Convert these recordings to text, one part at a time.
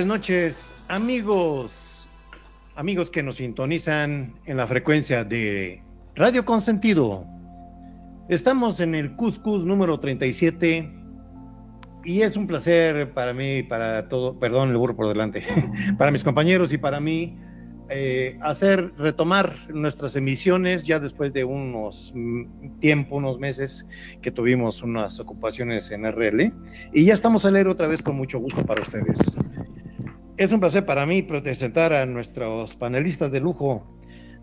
tardes, noches, amigos, amigos que nos sintonizan en la frecuencia de Radio Consentido. Estamos en el Cuscus número 37 y es un placer para mí, para todo, perdón, el burro por delante, para mis compañeros y para mí eh, hacer, retomar nuestras emisiones ya después de unos mm, tiempo, unos meses que tuvimos unas ocupaciones en RL y ya estamos al aire otra vez con mucho gusto para ustedes. Es un placer para mí presentar a nuestros panelistas de lujo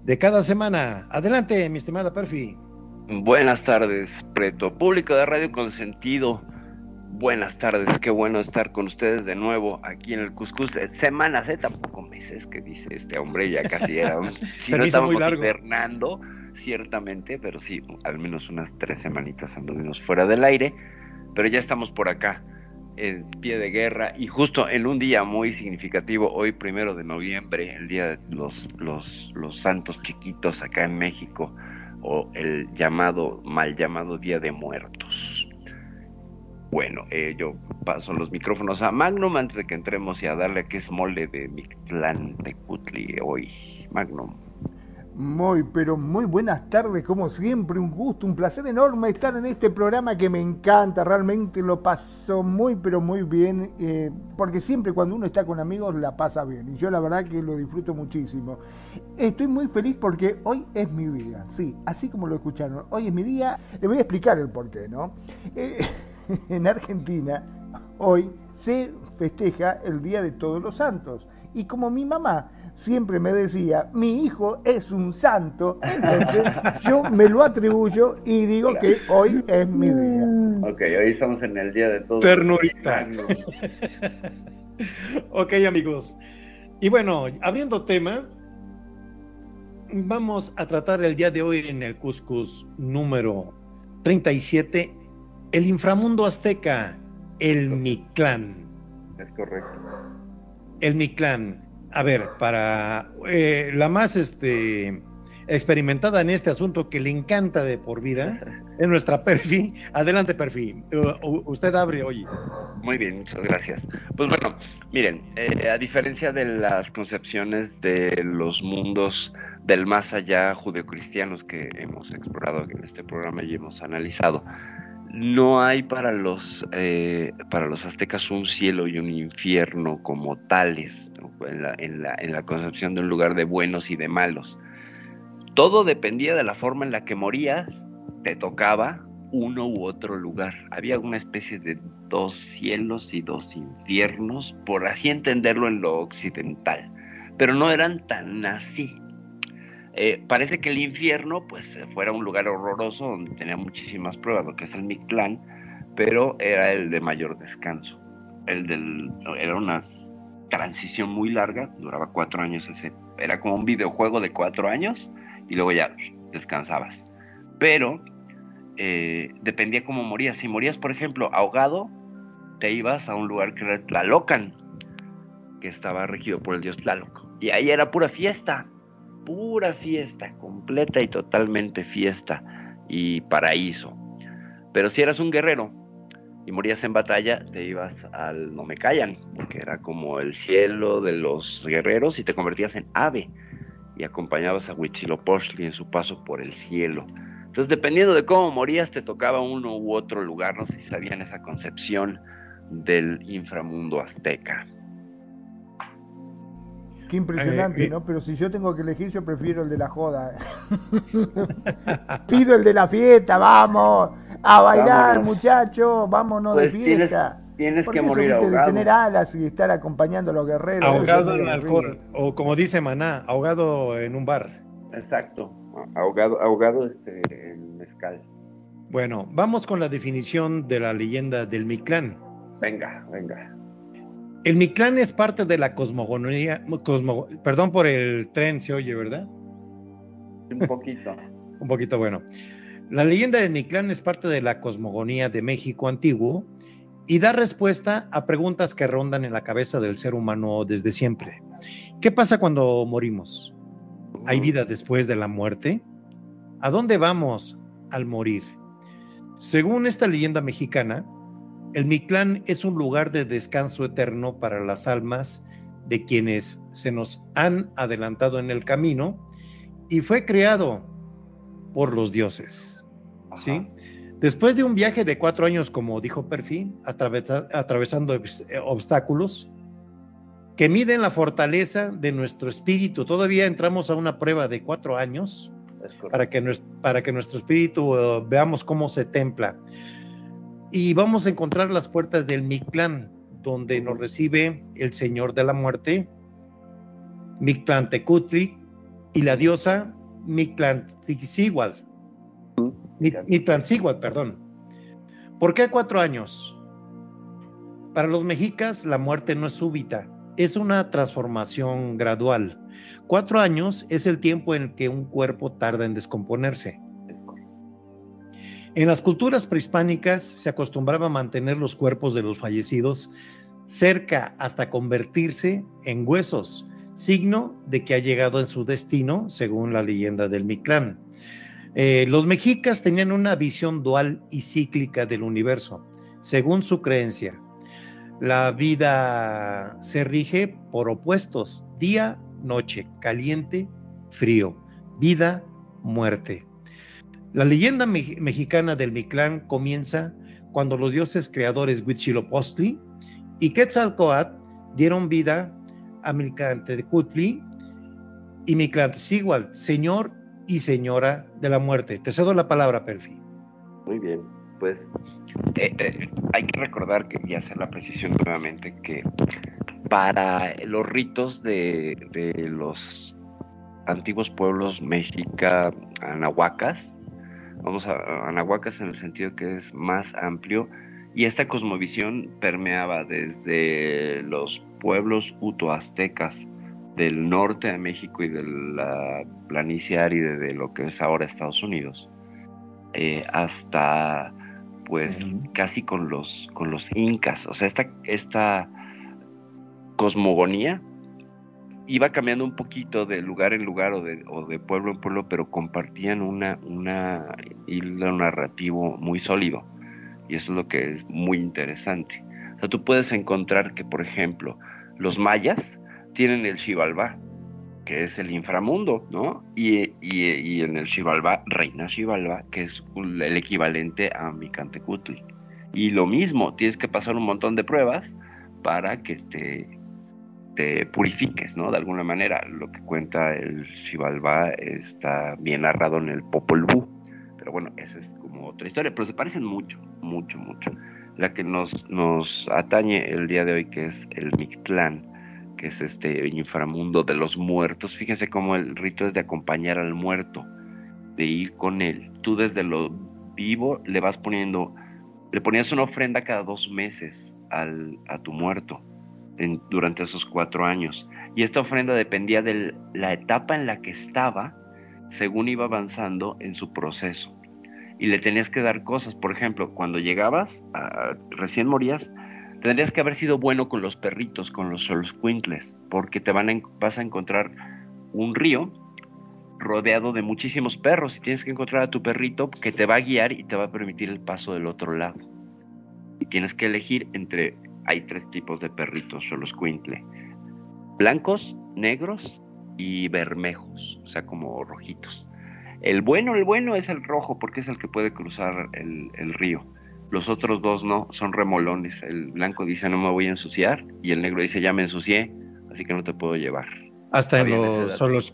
de cada semana. Adelante, mi estimada Perfi. Buenas tardes, Preto. Público de Radio Consentido. Buenas tardes, qué bueno estar con ustedes de nuevo aquí en el Cuscus. Eh, Semanas, ¿eh? Tampoco meses, que dice este hombre, ya casi era un... Si Se no hizo muy largo. ciertamente, pero sí, al menos unas tres semanitas anduvimos fuera del aire, pero ya estamos por acá, en pie de guerra, y justo en un día muy significativo, hoy primero de noviembre, el día de los, los, los santos chiquitos acá en México, o el llamado, mal llamado Día de Muertos. Bueno, eh, yo paso los micrófonos a Magnum antes de que entremos y a darle que es mole de Mictlán Tecutli hoy. Magnum. Muy, pero muy buenas tardes, como siempre, un gusto, un placer enorme estar en este programa que me encanta, realmente lo paso muy, pero muy bien, eh, porque siempre cuando uno está con amigos la pasa bien, y yo la verdad que lo disfruto muchísimo. Estoy muy feliz porque hoy es mi día, sí, así como lo escucharon, hoy es mi día, le voy a explicar el porqué, ¿no? Eh, en Argentina, hoy se festeja el Día de Todos los Santos, y como mi mamá siempre me decía, mi hijo es un santo, entonces yo me lo atribuyo y digo que hoy es mi día. Ok, hoy estamos en el día de todos. Ternurita. Ok, amigos. Y bueno, abriendo tema, vamos a tratar el día de hoy en el Cuscus número 37, el inframundo azteca, el Mictlán. Es correcto. El Mictlán. A ver, para eh, la más este, experimentada en este asunto que le encanta de por vida, es nuestra Perfi. Adelante, Perfi. U- u- usted abre hoy. Muy bien, muchas gracias. Pues bueno, miren, eh, a diferencia de las concepciones de los mundos del más allá judeocristianos que hemos explorado en este programa y hemos analizado, no hay para los eh, para los aztecas un cielo y un infierno como tales en, la, en, la, en la concepción de un lugar de buenos y de malos. Todo dependía de la forma en la que morías, te tocaba uno u otro lugar. Había una especie de dos cielos y dos infiernos, por así entenderlo en lo occidental, pero no eran tan así. Eh, parece que el infierno pues eh, fuera un lugar horroroso donde tenía muchísimas pruebas, lo que es el Mictlán, pero era el de mayor descanso. El del, era una transición muy larga, duraba cuatro años ese, era como un videojuego de cuatro años y luego ya descansabas. Pero eh, dependía cómo morías. Si morías, por ejemplo, ahogado, te ibas a un lugar que era Tlalocan, que estaba regido por el dios Tlaloc. Y ahí era pura fiesta, pura fiesta, completa y totalmente fiesta y paraíso. Pero si eras un guerrero y morías en batalla, te ibas al No Me Callan, porque era como el cielo de los guerreros y te convertías en ave y acompañabas a Huitzilopochtli en su paso por el cielo. Entonces, dependiendo de cómo morías, te tocaba uno u otro lugar. No sé si sabían esa concepción del inframundo azteca. Qué impresionante, Eh, eh. ¿no? Pero si yo tengo que elegir, yo prefiero el de la joda. Pido el de la fiesta, vamos a bailar, muchachos, vámonos Pues de tienes, fiesta. tienes que morir viste, de ahogado. tener alas y estar acompañando a los guerreros. ahogado en alcohol, o como dice Maná, ahogado en un bar. Exacto. Ahogado, ahogado este, en mezcal. Bueno, vamos con la definición de la leyenda del Mictlán. Venga, venga. El Mictlán es parte de la cosmogonía, cosmo- perdón por el tren, se oye, ¿verdad? Un poquito. Un poquito bueno. La leyenda del Mictlán es parte de la cosmogonía de México antiguo y da respuesta a preguntas que rondan en la cabeza del ser humano desde siempre. ¿Qué pasa cuando morimos? ¿Hay vida después de la muerte? ¿A dónde vamos al morir? Según esta leyenda mexicana, el Mictlán es un lugar de descanso eterno para las almas de quienes se nos han adelantado en el camino y fue creado por los dioses. ¿sí? Después de un viaje de cuatro años, como dijo Perfil, atravesa- atravesando eh, obstáculos que miden la fortaleza de nuestro espíritu. Todavía entramos a una prueba de cuatro años que, para que nuestro espíritu eh, veamos cómo se templa. Y vamos a encontrar las puertas del Mictlán, donde nos recibe el Señor de la Muerte, Mictlantecutli, y la diosa Mictlantecigual. Mi- Mictlantecigual, perdón. ¿Por qué cuatro años? Para los mexicas, la muerte no es súbita, es una transformación gradual. Cuatro años es el tiempo en el que un cuerpo tarda en descomponerse. En las culturas prehispánicas se acostumbraba a mantener los cuerpos de los fallecidos cerca hasta convertirse en huesos, signo de que ha llegado en su destino, según la leyenda del Mictlán. Eh, los mexicas tenían una visión dual y cíclica del universo, según su creencia. La vida se rige por opuestos, día, noche, caliente, frío, vida, muerte. La leyenda me- mexicana del Mictlán comienza cuando los dioses creadores Huitzilopochtli y Quetzalcoatl dieron vida a Mictlantecutli y Mictlantecigual, señor y señora de la muerte. Te cedo la palabra, Perfi. Muy bien, pues eh, eh, hay que recordar que, y hacer la precisión nuevamente, que para los ritos de, de los antiguos pueblos mexica anahuacas, vamos a anahuacas en el sentido que es más amplio, y esta cosmovisión permeaba desde los pueblos utoaztecas del norte de México y de la planicie árida de lo que es ahora Estados Unidos, eh, hasta pues casi con los, con los incas. O sea, esta, esta cosmogonía iba cambiando un poquito de lugar en lugar o de, o de pueblo en pueblo, pero compartían una, una hilo narrativo muy sólido. Y eso es lo que es muy interesante. O sea, tú puedes encontrar que, por ejemplo, los mayas tienen el Xibalbá, que es el inframundo, ¿no? Y, y- en el Xibalbá, reina Xibalbá, que es el equivalente a Micantecutli. Y lo mismo, tienes que pasar un montón de pruebas para que te, purifiques, ¿no? De alguna manera, lo que cuenta el Xibalbá está bien narrado en el Popol Vuh. Pero bueno, esa es como otra historia, pero se parecen mucho, mucho, mucho. La que nos, nos atañe el día de hoy, que es el Mictlán, que es este inframundo de los muertos. Fíjense cómo el rito es de acompañar al muerto, de ir con él. Tú desde lo vivo le vas poniendo, le ponías una ofrenda cada dos meses al, a tu muerto durante esos cuatro años. Y esta ofrenda dependía de la etapa en la que estaba según iba avanzando en su proceso. Y le tenías que dar cosas. Por ejemplo, cuando llegabas, a- recién morías, tendrías que haber sido bueno con los perritos, con los solscuintles, porque te van vas a encontrar un río rodeado de muchísimos perros y tienes que encontrar a tu perrito que te va a guiar y te va a permitir el paso del otro lado. Y tienes que elegir entre, hay tres tipos de perritos soloscuintle, blancos, negros y bermejos, o sea, como rojitos. El bueno, el bueno es el rojo porque es el que puede cruzar el, el río. Los otros dos no, son remolones. El blanco dice no me voy a ensuciar y el negro dice ya me ensucié, así que no te puedo llevar. Hasta en los, son los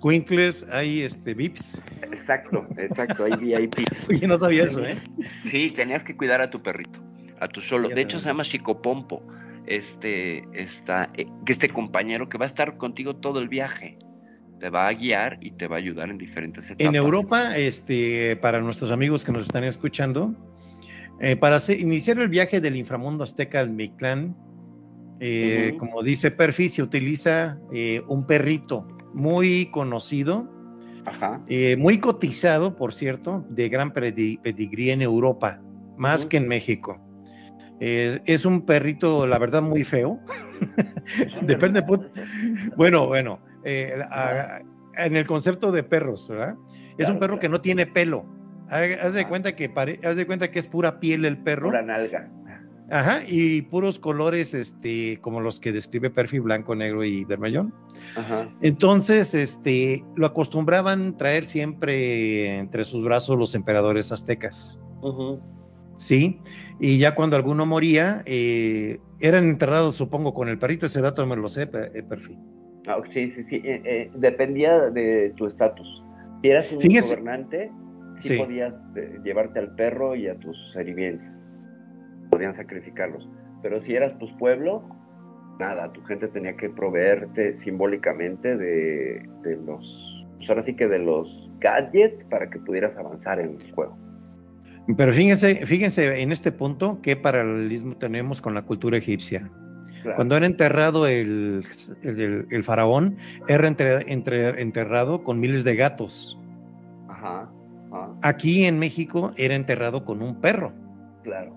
hay este VIPs. Exacto, exacto, hay VIPs. Oye, no sabía eso, ¿eh? Sí, tenías que cuidar a tu perrito, a tu solo. De hecho, se llama. Chicopompo. Este, eh, que este compañero que va a estar contigo todo el viaje. Te va a guiar y te va a ayudar en diferentes etapas. En Europa, este, para nuestros amigos que nos están escuchando, eh, para iniciar el viaje del inframundo azteca al Mictlán, eh, como dice Perfi, se utiliza eh, un perrito muy conocido, Ajá. eh, muy cotizado, por cierto, de gran pedi- pedigrí en Europa, más que en México. Eh, es un perrito, la verdad, muy feo. Depende. Bueno, bueno, eh, a- en el concepto de perros, ¿verdad? Es Claro, un perro claro. que no tiene pelo. Haz de Ajá. cuenta que pare- haz de cuenta que es pura piel el perro. Pura nalga. Ajá, y puros colores, este, como los que describe Perfil blanco, negro y vermellón. Ajá. Entonces, este, lo acostumbraban traer siempre entre sus brazos los emperadores aztecas. Ujú. Sí, y ya cuando alguno moría, eh, eran enterrados, supongo, con el perrito. Ese dato me lo sé, eh, Perfil. Ah, sí, sí, sí. eh, eh, dependía de tu estatus. Si eras un Fíjese- gobernante, sí, Sí. podías llevarte al perro y a tus sirvientes. Podían sacrificarlos. Pero si eras pues pueblo, nada, tu gente tenía que proveerte simbólicamente de, de los, pues ahora sí que de los gadgets para que pudieras avanzar en el juego. Pero fíjense, fíjense en este punto qué paralelismo tenemos con la cultura egipcia. Claro. Cuando era enterrado el, el- el- el faraón, era entre- entre- enterrado con miles de gatos. Ajá, ajá, Aquí en México era enterrado con un perro. claro.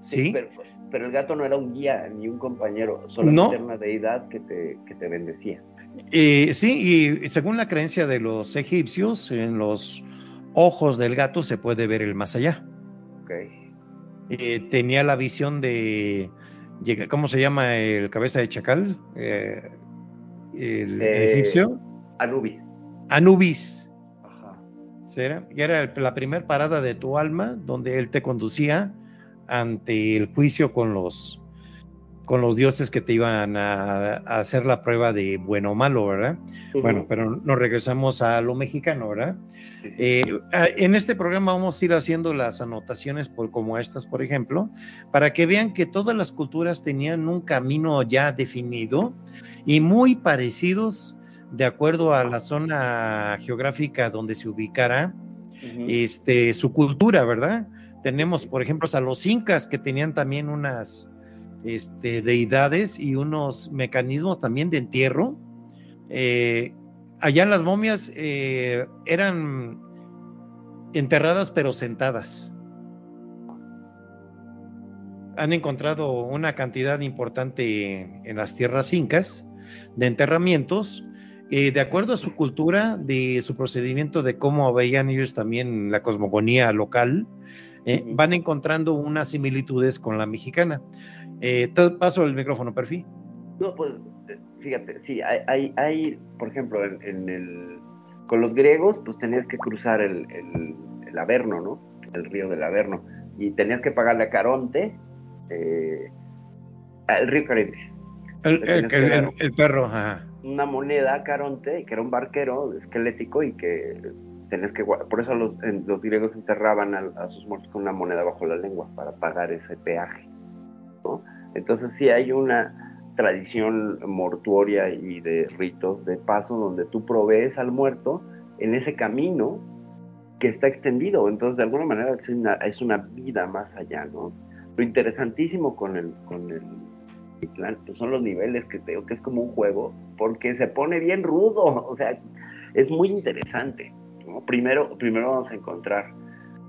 ¿Sí? Pero, pero el gato no era un guía ni un compañero, solamente No. era una deidad que te, que te bendecía. Eh, sí, y según la creencia de los egipcios, en los ojos del gato se puede ver el más allá. ¿ok? Eh, tenía la visión de, ¿cómo se llama el cabeza de chacal? Eh, el Eh, egipcio. Anubis. Anubis. Ajá. ¿será? Y era la primera parada de tu alma donde él te conducía ante el juicio con los con los dioses que te iban a, a hacer la prueba de bueno o malo, ¿verdad? Bueno, pero nos regresamos a lo mexicano, ¿verdad? Eh, en este programa vamos a ir haciendo las anotaciones por, como estas, por ejemplo, para que vean que todas las culturas tenían un camino ya definido y muy parecidos de acuerdo a la zona geográfica donde se ubicara este, su cultura, ¿verdad? Tenemos, por ejemplo, a los incas que tenían también unas este, deidades y unos mecanismos también de entierro. Eh, allá las momias eh, eran enterradas pero sentadas. Han encontrado una cantidad importante en las tierras incas de enterramientos eh, de acuerdo a su cultura, de su procedimiento, de cómo veían ellos también la cosmogonía local, eh, van encontrando unas similitudes con la mexicana. Eh, te paso el micrófono, Perfil. No, pues fíjate, sí, hay, hay, hay, por ejemplo, en, en el, con los griegos, pues tenías que cruzar el, el, el Averno, ¿no? El río del Averno. Y tenías que pagarle a Caronte, eh, al río Caribe, El, el perro, ajá. una moneda a Caronte, que era un barquero esquelético y que tenías que por eso los, los griegos enterraban a, a sus muertos con una moneda bajo la lengua para pagar ese peaje. ¿no? Entonces sí hay una tradición mortuoria y de ritos de paso donde tú provees al muerto en ese camino que está extendido. Entonces de alguna manera es una, es una vida más allá, ¿no? Lo interesantísimo con el, con el Mictlán, pues son los niveles que te que es como un juego, porque se pone bien rudo, o sea, es muy interesante. Primero, primero vamos a encontrar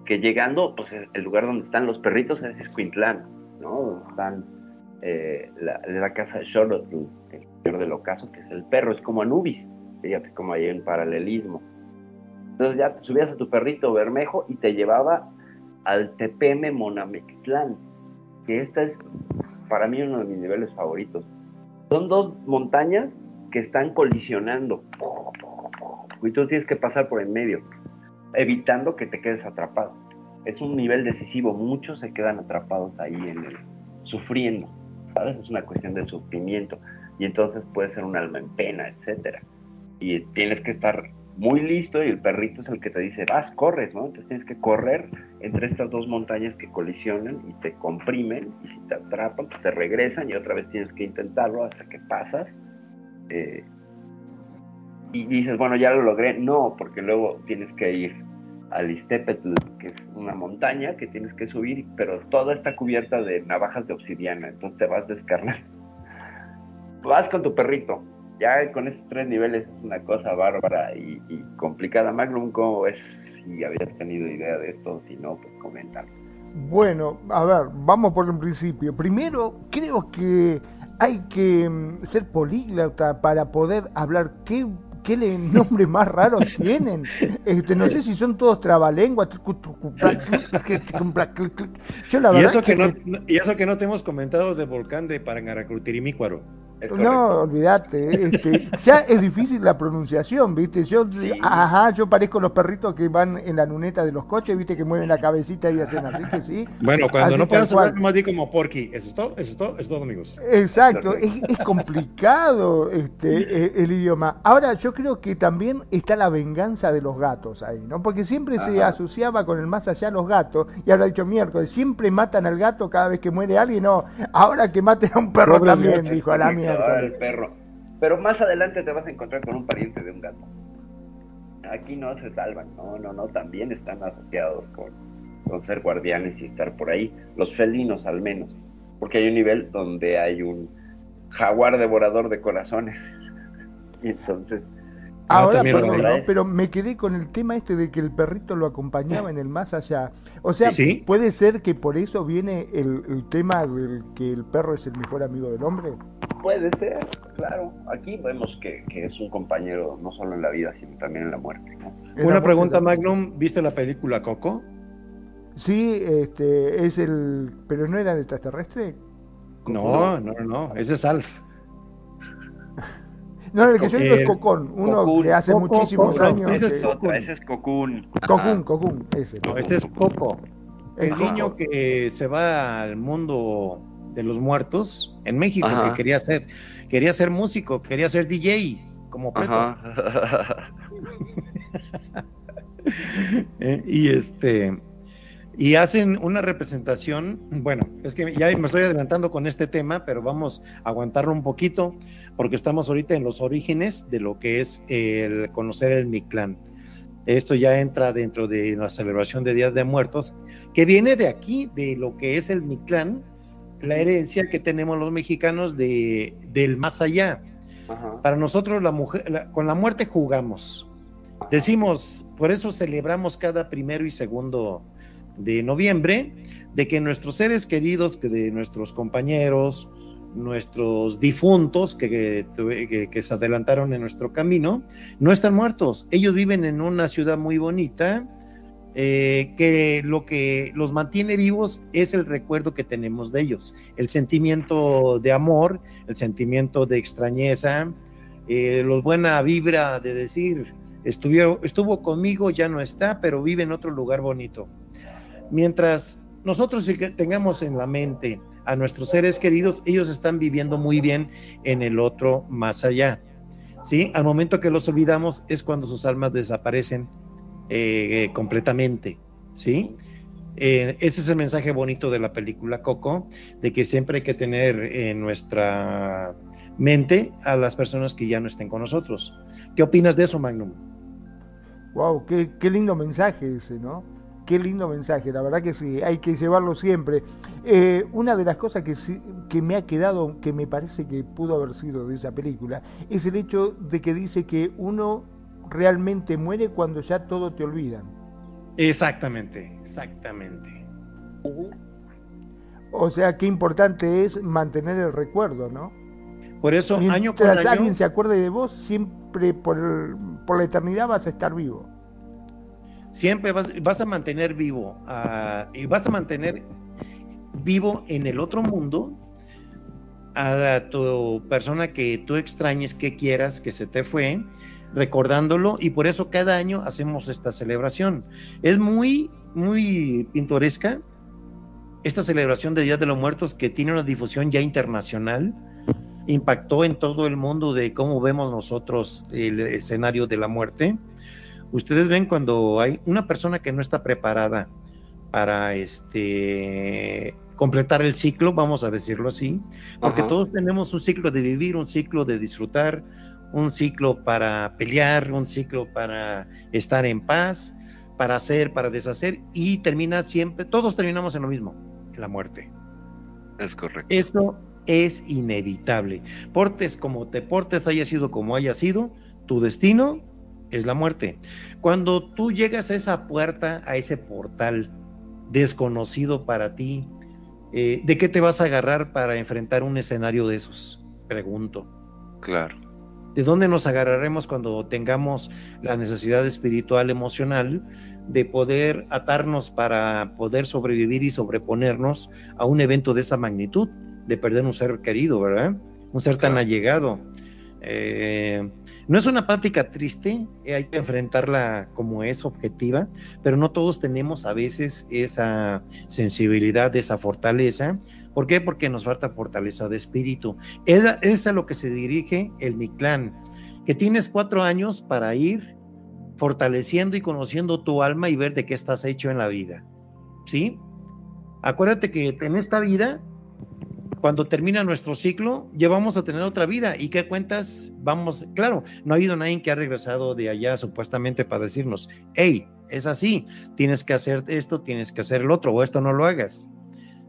que llegando, pues el lugar donde están los perritos es Escuintlán, ¿no? Donde están eh, la, casa de Xolotl, el señor del ocaso, que es el perro, es como Anubis, fíjate cómo hay un paralelismo. Entonces ya subías a tu perrito Bermejo y te llevaba al Tepeme Monamectlán, que esta es para mí uno de mis niveles favoritos. Son dos montañas que están colisionando y tú tienes que pasar por en medio. evitando que te quedes atrapado. Es un nivel decisivo, muchos se quedan atrapados ahí en el sufriendo, ¿sabes? Es una cuestión de sufrimiento y entonces puede ser un alma en pena, etcétera. Y tienes que estar muy listo y el perrito es el que te dice, vas, corres, ¿no? Entonces tienes que correr entre estas dos montañas que colisionan y te comprimen y si te atrapan, pues te regresan y otra vez tienes que intentarlo hasta que pasas. Eh, y dices, bueno, ya lo logré. No, porque luego tienes que ir al Istepetl, que es una montaña que tienes que subir, pero toda está cubierta de navajas de obsidiana, entonces te vas descarnando. Vas con tu perrito, ya con estos tres niveles es una cosa bárbara y, complicada. Magnum, ¿cómo es? Si habías tenido idea de esto, si no, pues comentar. Bueno, a ver, vamos por un principio. Primero, creo que hay que mm, ser políglota para poder hablar qué qué nombre más raro tienen. Este, no sé si son todos trabalenguas. Yo la verdad y eso que, no, y eso que no te hemos comentado del volcán de No, olvídate, este, ya es difícil la pronunciación, ¿viste? Yo, ajá, yo parezco los perritos que van en la luneta de los coches, ¿viste? Que mueven la cabecita y hacen así, que sí. Bueno, cuando no puedas hablar, más di como porky. Eso es todo, eso es todo, eso es todo, amigos. Exacto, es, complicado este, e, el idioma. Ahora, yo creo que también está la venganza de los gatos ahí, ¿no? Porque siempre se asociaba con el más allá los gatos, y ahora dicho miércoles, siempre matan al gato cada vez que muere alguien, no, ahora que maten a un perro también, dijo a la mierda el perro. Pero más adelante te vas a encontrar con un pariente de un gato. Aquí no se salvan, no, no, no, también están asociados con, con ser guardianes y estar por ahí. Los felinos al menos, porque hay un nivel donde hay un jaguar devorador de corazones. y entonces Ah, Ahora, pero me quedé con el tema este de que el perrito lo acompañaba en el más allá. O sea, ¿puede ser que por eso viene el, tema del que el perro es el mejor amigo del hombre? Puede ser, claro. Aquí vemos que, es un compañero no solo en la vida, sino también en la muerte. Una pregunta, Magnum. ¿Viste la película Coco? Sí, este, es el... ¿Pero no era de extraterrestre? No, no, no, no. Ese es Alf. No, el que yo digo es Cocón, uno que hace muchísimos años. Ese es, ese es Cocún. Cocún, Cocún, ese. No, este es Coco. El niño que se va al mundo de los muertos en México, que quería ser, quería ser músico, quería ser DJ, como Preto. Eh, y este, y hacen una representación, bueno, es que ya me estoy adelantando con este tema, pero vamos a aguantarlo un poquito, porque estamos ahorita en los orígenes de lo que es el conocer el Mictlán. Esto ya entra dentro de la celebración de Días de Muertos, que viene de aquí, de lo que es el Mictlán, la herencia que tenemos los mexicanos de, del más allá. Para nosotros la mujer, con la muerte jugamos. Decimos, por eso celebramos cada primero y segundo de noviembre, de que nuestros seres queridos, que de nuestros compañeros, nuestros difuntos que, que, se adelantaron en nuestro camino, no están muertos. Ellos viven en una ciudad muy bonita, eh, que lo que los mantiene vivos es el recuerdo que tenemos de ellos, el sentimiento de amor, el sentimiento de extrañeza, eh, los buena vibra de decir, estuvo, estuvo conmigo, ya no está, pero vive en otro lugar bonito. Mientras nosotros tengamos en la mente a nuestros seres queridos, ellos están viviendo muy bien en el otro más allá. ¿sí? Al momento que los olvidamos es cuando sus almas desaparecen eh, completamente. ¿sí? Eh, ese es el mensaje bonito de la película Coco, de que siempre hay que tener en nuestra mente a las personas que ya no estén con nosotros. ¿Qué opinas de eso, Magnum? Wow, qué, qué lindo mensaje ese, ¿no? Qué lindo mensaje, la verdad que sí, hay que llevarlo siempre. Eh, una de las cosas que, que me ha quedado, que me parece que pudo haber sido de esa película, es el hecho de que dice que uno realmente muere cuando ya todo te olvidan. Exactamente, exactamente. O sea, qué importante es mantener el recuerdo, ¿no? Por eso, año por año. alguien se acuerde de vos, siempre por, por la eternidad vas a estar vivo siempre vas, a mantener vivo, y vas a mantener vivo en el otro mundo a tu persona que tú extrañes, que quieras, que se te fue, recordándolo y por eso cada año hacemos esta celebración. Es muy, muy pintoresca esta celebración de Día de los Muertos que tiene una difusión ya internacional, impactó en todo el mundo de cómo vemos nosotros el escenario de la muerte. Ustedes ven cuando hay una persona que no está preparada para este completar el ciclo, vamos a decirlo así, porque todos tenemos un ciclo de vivir, un ciclo de disfrutar, un ciclo para pelear, un ciclo para estar en paz, para hacer, para deshacer, y termina siempre, todos terminamos en lo mismo, en la muerte. Es correcto. Eso es inevitable. Portes como te portes, haya sido como haya sido, tu destino es la muerte. Cuando tú llegas a esa puerta, a ese portal desconocido para ti, eh, ¿de qué te vas a agarrar para enfrentar un escenario de esos? Pregunto. Claro. ¿De dónde nos agarraremos cuando tengamos la necesidad espiritual, emocional, de poder atarnos para poder sobrevivir y sobreponernos a un evento de esa magnitud, de perder un ser querido, ¿verdad? Un ser tan allegado. Eh, no es una práctica triste, hay que enfrentarla como es, objetiva, pero no todos tenemos a veces esa sensibilidad, esa fortaleza ¿Por qué? Porque nos falta fortaleza de espíritu. Es, es a lo que se dirige el Mictlán, que tienes cuatro años para ir fortaleciendo y conociendo tu alma y ver de qué estás hecho en la vida. ¿Sí? Acuérdate que en esta vida, cuando termina nuestro ciclo, ya vamos a tener otra vida. ¿Y qué cuentas? Vamos, claro, no ha habido nadie que ha regresado de allá supuestamente para decirnos, hey, es así, tienes que hacer esto, tienes que hacer el otro, o esto no lo hagas.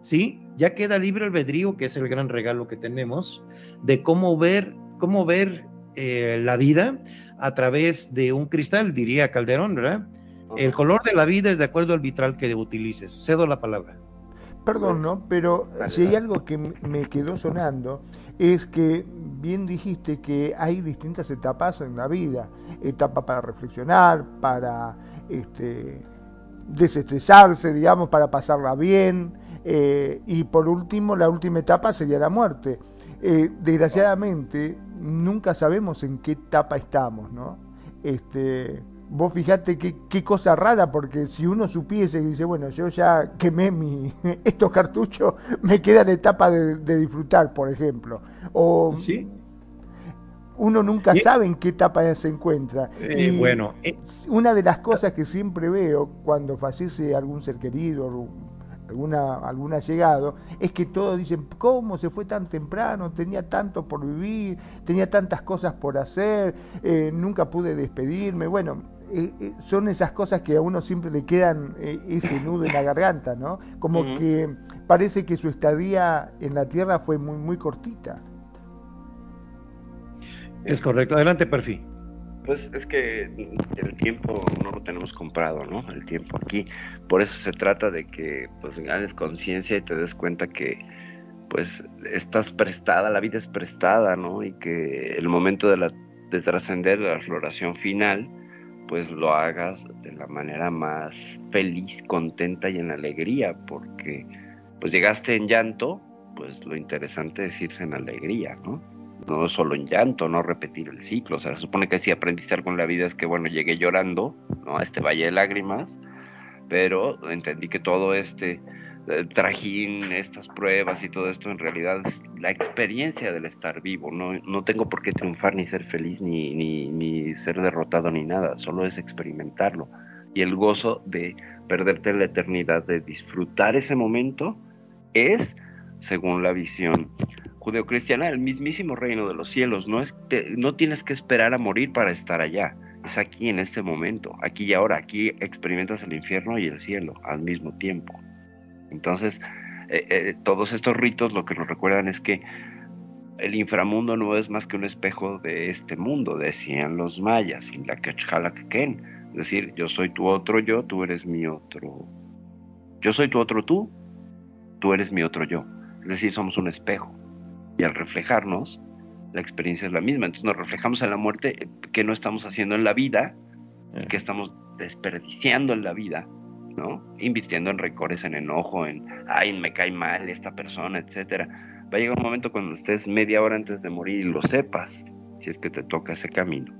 ¿Sí? Ya queda libre albedrío, que es el gran regalo que tenemos, de cómo ver, cómo ver eh, la vida a través de un cristal, diría Calderón, ¿verdad? El color de la vida es de acuerdo al vitral que utilices. Cedo la palabra. Perdón, ¿no? Pero si hay algo que me quedó sonando, es que bien dijiste que hay distintas etapas en la vida. Etapa para reflexionar, para este, desestresarse, digamos, para pasarla bien, eh, y por último, la última etapa sería la muerte. Eh, desgraciadamente, nunca sabemos en qué etapa estamos, ¿no? Este, vos fijate qué, cosa rara, porque si uno supiese y dice, bueno, yo ya quemé mi, estos cartuchos, me queda la etapa de, disfrutar, por ejemplo. O, ¿Sí? Uno nunca sabe en qué etapa se encuentra. Eh, y bueno, una de las cosas que siempre veo cuando fallece algún ser querido, alguna, alguna llegado, es que todos dicen, ¿cómo se fue tan temprano? Tenía tanto por vivir, tenía tantas cosas por hacer, eh, nunca pude despedirme. Bueno, eh, eh, son esas cosas que a uno siempre le quedan ese nudo en la garganta, ¿no? Como que parece que su estadía en la Tierra fue muy, muy cortita. Es correcto. Adelante, Perfil. Pues es que el tiempo no lo tenemos comprado, ¿no? El tiempo aquí. Por eso se trata de que pues ganes conciencia y te des cuenta que pues estás prestada, la vida es prestada, ¿no? Y que el momento de, de trascender la floración final, pues lo hagas de la manera más feliz, contenta y en alegría, porque pues llegaste en llanto, pues lo interesante es irse en alegría, ¿no? No solo en llanto, no repetir el ciclo. O sea, se supone que si aprendiste algo en la vida es que, bueno, llegué llorando, ¿no? A este valle de lágrimas, pero entendí que todo este eh, trajín, estas pruebas y todo esto en realidad es la experiencia del estar vivo. No, no tengo por qué triunfar ni ser feliz ni, ni, ni ser derrotado ni nada, solo es experimentarlo. Y el gozo de perderte la eternidad, de disfrutar ese momento, es, según la visión judeocristiana el mismísimo reino de los cielos. No, es, no tienes que esperar a morir para estar allá. Es aquí en este momento, aquí y ahora. Aquí experimentas el infierno y el cielo al mismo tiempo. Entonces, eh, eh, todos estos ritos lo que nos recuerdan es que el inframundo no es más que un espejo de este mundo, decían los mayas, en la Ken. Es decir, yo soy tu otro yo, tú eres mi otro. Yo soy tu otro tú, tú eres mi otro yo. Es decir, somos un espejo y al reflejarnos, la experiencia es la misma. Entonces nos reflejamos en la muerte eh, que no estamos haciendo en la vida y eh. que estamos desperdiciando en la vida, ¿no? Invirtiendo en recores, en enojo, en, ay, me cae mal esta persona, etcétera. Va a llegar un momento cuando estés media hora antes de morir y lo sepas, si es que te toca ese camino.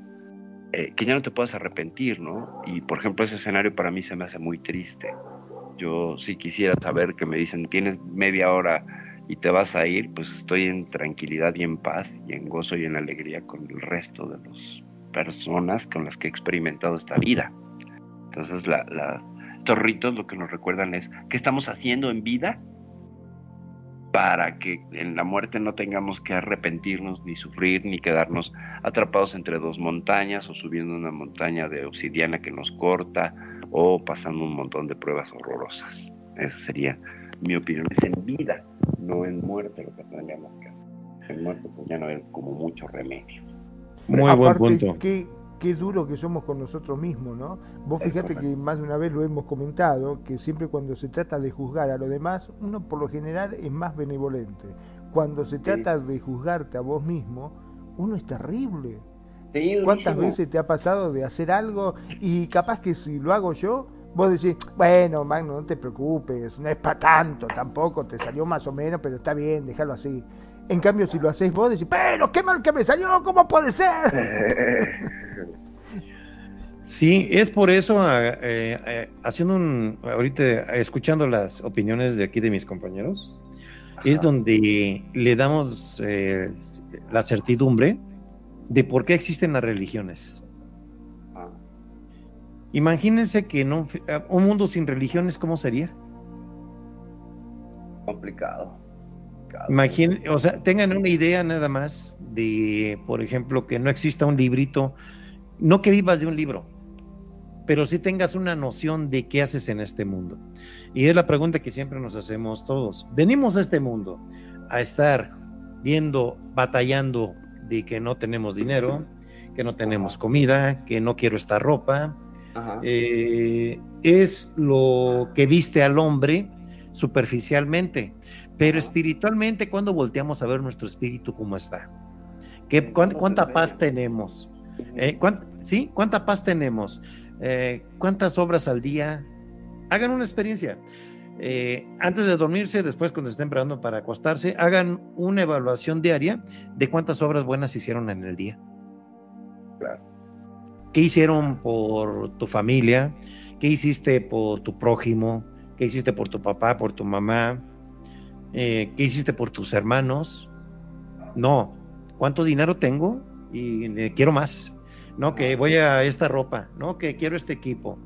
eh, que ya no te puedas arrepentir, ¿no? Y por ejemplo, ese escenario para mí se me hace muy triste. Yo si quisiera saber que me dicen, tienes media hora y te vas a ir, pues estoy en tranquilidad y en paz y en gozo y en alegría con el resto de las personas con las que he experimentado esta vida. Entonces, la, la, estos ritos lo que nos recuerdan es qué estamos haciendo en vida para que en la muerte no tengamos que arrepentirnos, ni sufrir, ni quedarnos atrapados entre dos montañas o subiendo una montaña de obsidiana que nos corta o pasando un montón de pruebas horrorosas. Esa sería mi opinión. Es en vida, no en muerte lo que tendríamos que hacer. En muerte pues ya no hay como mucho remedio. Muy buen punto. Qué, qué duro que somos con nosotros mismos, ¿no? Vos fíjate que más de una vez lo hemos comentado, que siempre cuando se trata de juzgar a los demás, uno por lo general es más benevolente. Cuando se trata de juzgarte a vos mismo, uno es terrible. Sí, ¿Cuántas veces te ha pasado de hacer algo y capaz que si lo hago yo, vos decís, bueno, Magno, no te preocupes, no es para tanto tampoco, te salió más o menos, pero está bien, déjalo así. En cambio, si lo haces vos, decís, pero qué mal que me salió, ¿cómo puede ser? Sí, es por eso, eh, eh, haciendo un, ahorita escuchando las opiniones de aquí de mis compañeros, es donde le damos eh, la certidumbre de por qué existen las religiones. Ah, Imagínense que no, un mundo sin religiones, ¿cómo sería? complicado. complicado. Imaginen, o sea, tengan una idea nada más de, por ejemplo, que no exista un librito, no que vivas de un libro, pero sí tengas una noción de qué haces en este mundo. Y es la pregunta que siempre nos hacemos todos. Venimos a este mundo a estar viendo, batallando de que no tenemos dinero, que no tenemos comida, que no quiero esta ropa. Eh, es lo que viste al hombre superficialmente, pero espiritualmente, cuando volteamos a ver nuestro espíritu cómo está? ¿Qué, cuán- ¿Cuánta paz tenemos? Eh, ¿cuán- ¿Sí? ¿Cuánta paz tenemos? Eh, ¿Cuántas obras al día? Hagan una experiencia. Eh, antes de dormirse, después cuando estén preparando para acostarse, hagan una evaluación diaria de cuántas obras buenas hicieron en el día. Claro. ¿Qué hicieron por tu familia? ¿Qué hiciste por tu prójimo? ¿Qué hiciste por tu papá, por tu mamá? Eh, ¿Qué hiciste por tus hermanos? No. ¿Cuánto dinero tengo? Y eh, quiero más. No, que voy a esta ropa. No, que quiero este equipo.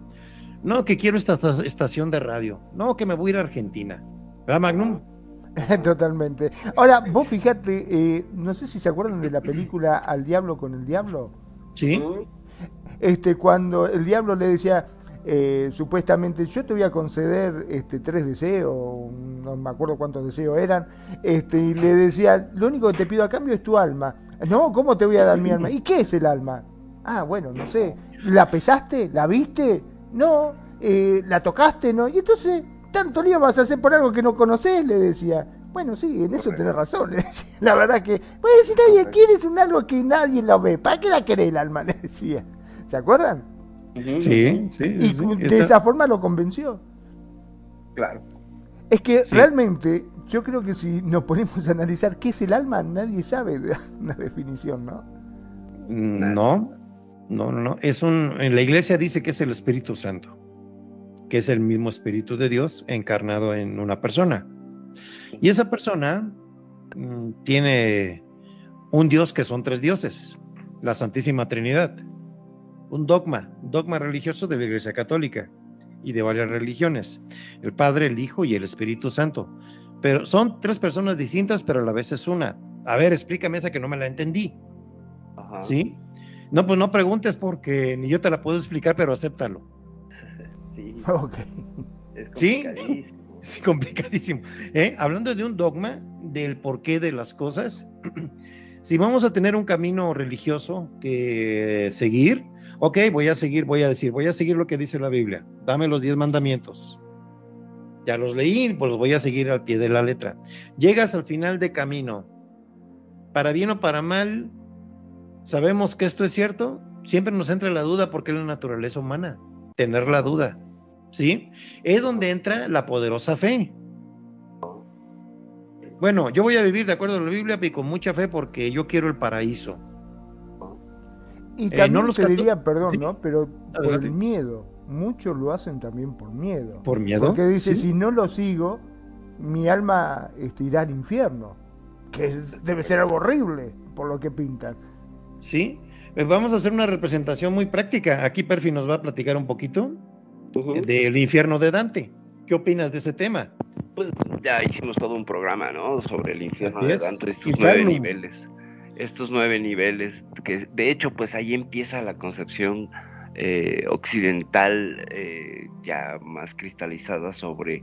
No, que quiero esta esta- estación de radio. No, que me voy a ir a Argentina. ¿Verdad, Magnum? Totalmente. Ahora, vos fíjate, eh, no sé si se acuerdan de la película Al Diablo con el Diablo. Sí. Este, cuando el diablo le decía, eh, supuestamente, yo te voy a conceder este, tres deseos, no me acuerdo cuántos deseos eran, este, y le decía, lo único que te pido a cambio es tu alma. No, ¿cómo te voy a dar mi alma? ¿Y qué es el alma? Ah, bueno, no sé. ¿La pesaste? ¿La viste? No. Eh, ¿La tocaste? No. Y entonces, tanto lío vas a hacer por algo que no conoces, le decía. Bueno, sí, en eso tenés razón. le decía. La verdad que, pues si nadie quiere es un algo que nadie lo ve, ¿para qué la querés el alma? Le decía. ¿Se acuerdan? Sí, sí. Y sí. de Esa- esa forma lo convenció. Claro. Es que Sí. realmente yo creo que si nos ponemos a analizar qué es el alma, nadie sabe de una definición, ¿no? No, no, no, no. Es un, en la iglesia dice que es el Espíritu Santo, que es el mismo Espíritu de Dios encarnado en una persona. Y esa persona mm, tiene un Dios que son tres dioses, la Santísima Trinidad, un dogma, dogma religioso de la Iglesia Católica y de varias religiones, el Padre, el Hijo y el Espíritu Santo. Pero son tres personas distintas, pero a la vez es una. A ver, explícame esa que no me la entendí. Ajá. ¿Sí? No, pues no preguntes porque ni yo te la puedo explicar, pero acéptalo. Sí, Ok. es ¿Sí? Sí, complicadísimo. ¿Eh? Hablando de un dogma, del porqué de las cosas, si vamos a tener un camino religioso que seguir, ok, voy a seguir, voy a decir, voy a seguir lo que dice la Biblia. Dame los diez mandamientos. Ya los leí, pues los voy a seguir al pie de la letra. Llegas al final de camino. Para bien o para mal, sabemos que esto es cierto. Siempre nos entra la duda porque es la naturaleza humana, tener la duda. ¿Sí? Es donde entra la poderosa fe. Bueno, yo voy a vivir de acuerdo a la Biblia y con mucha fe porque yo quiero el paraíso. Y Eh, también no los te diría, perdón, Sí. ¿no? Pero por Adelante. el miedo. Muchos lo hacen también por miedo. ¿Por miedo? Porque dice, Sí. si no lo sigo, mi alma este, irá al infierno. Que debe ser algo horrible por lo que pintan. Sí. Eh, Vamos a hacer una representación muy práctica. Aquí Perfi nos va a platicar un poquito Del infierno de Dante. ¿Qué opinas de ese tema? Pues ya hicimos todo un programa, ¿no? Sobre el infierno Así de es. Dante, estos nueve niveles. Estos nueve niveles, que de hecho, pues ahí empieza la concepción eh, occidental eh, ya más cristalizada sobre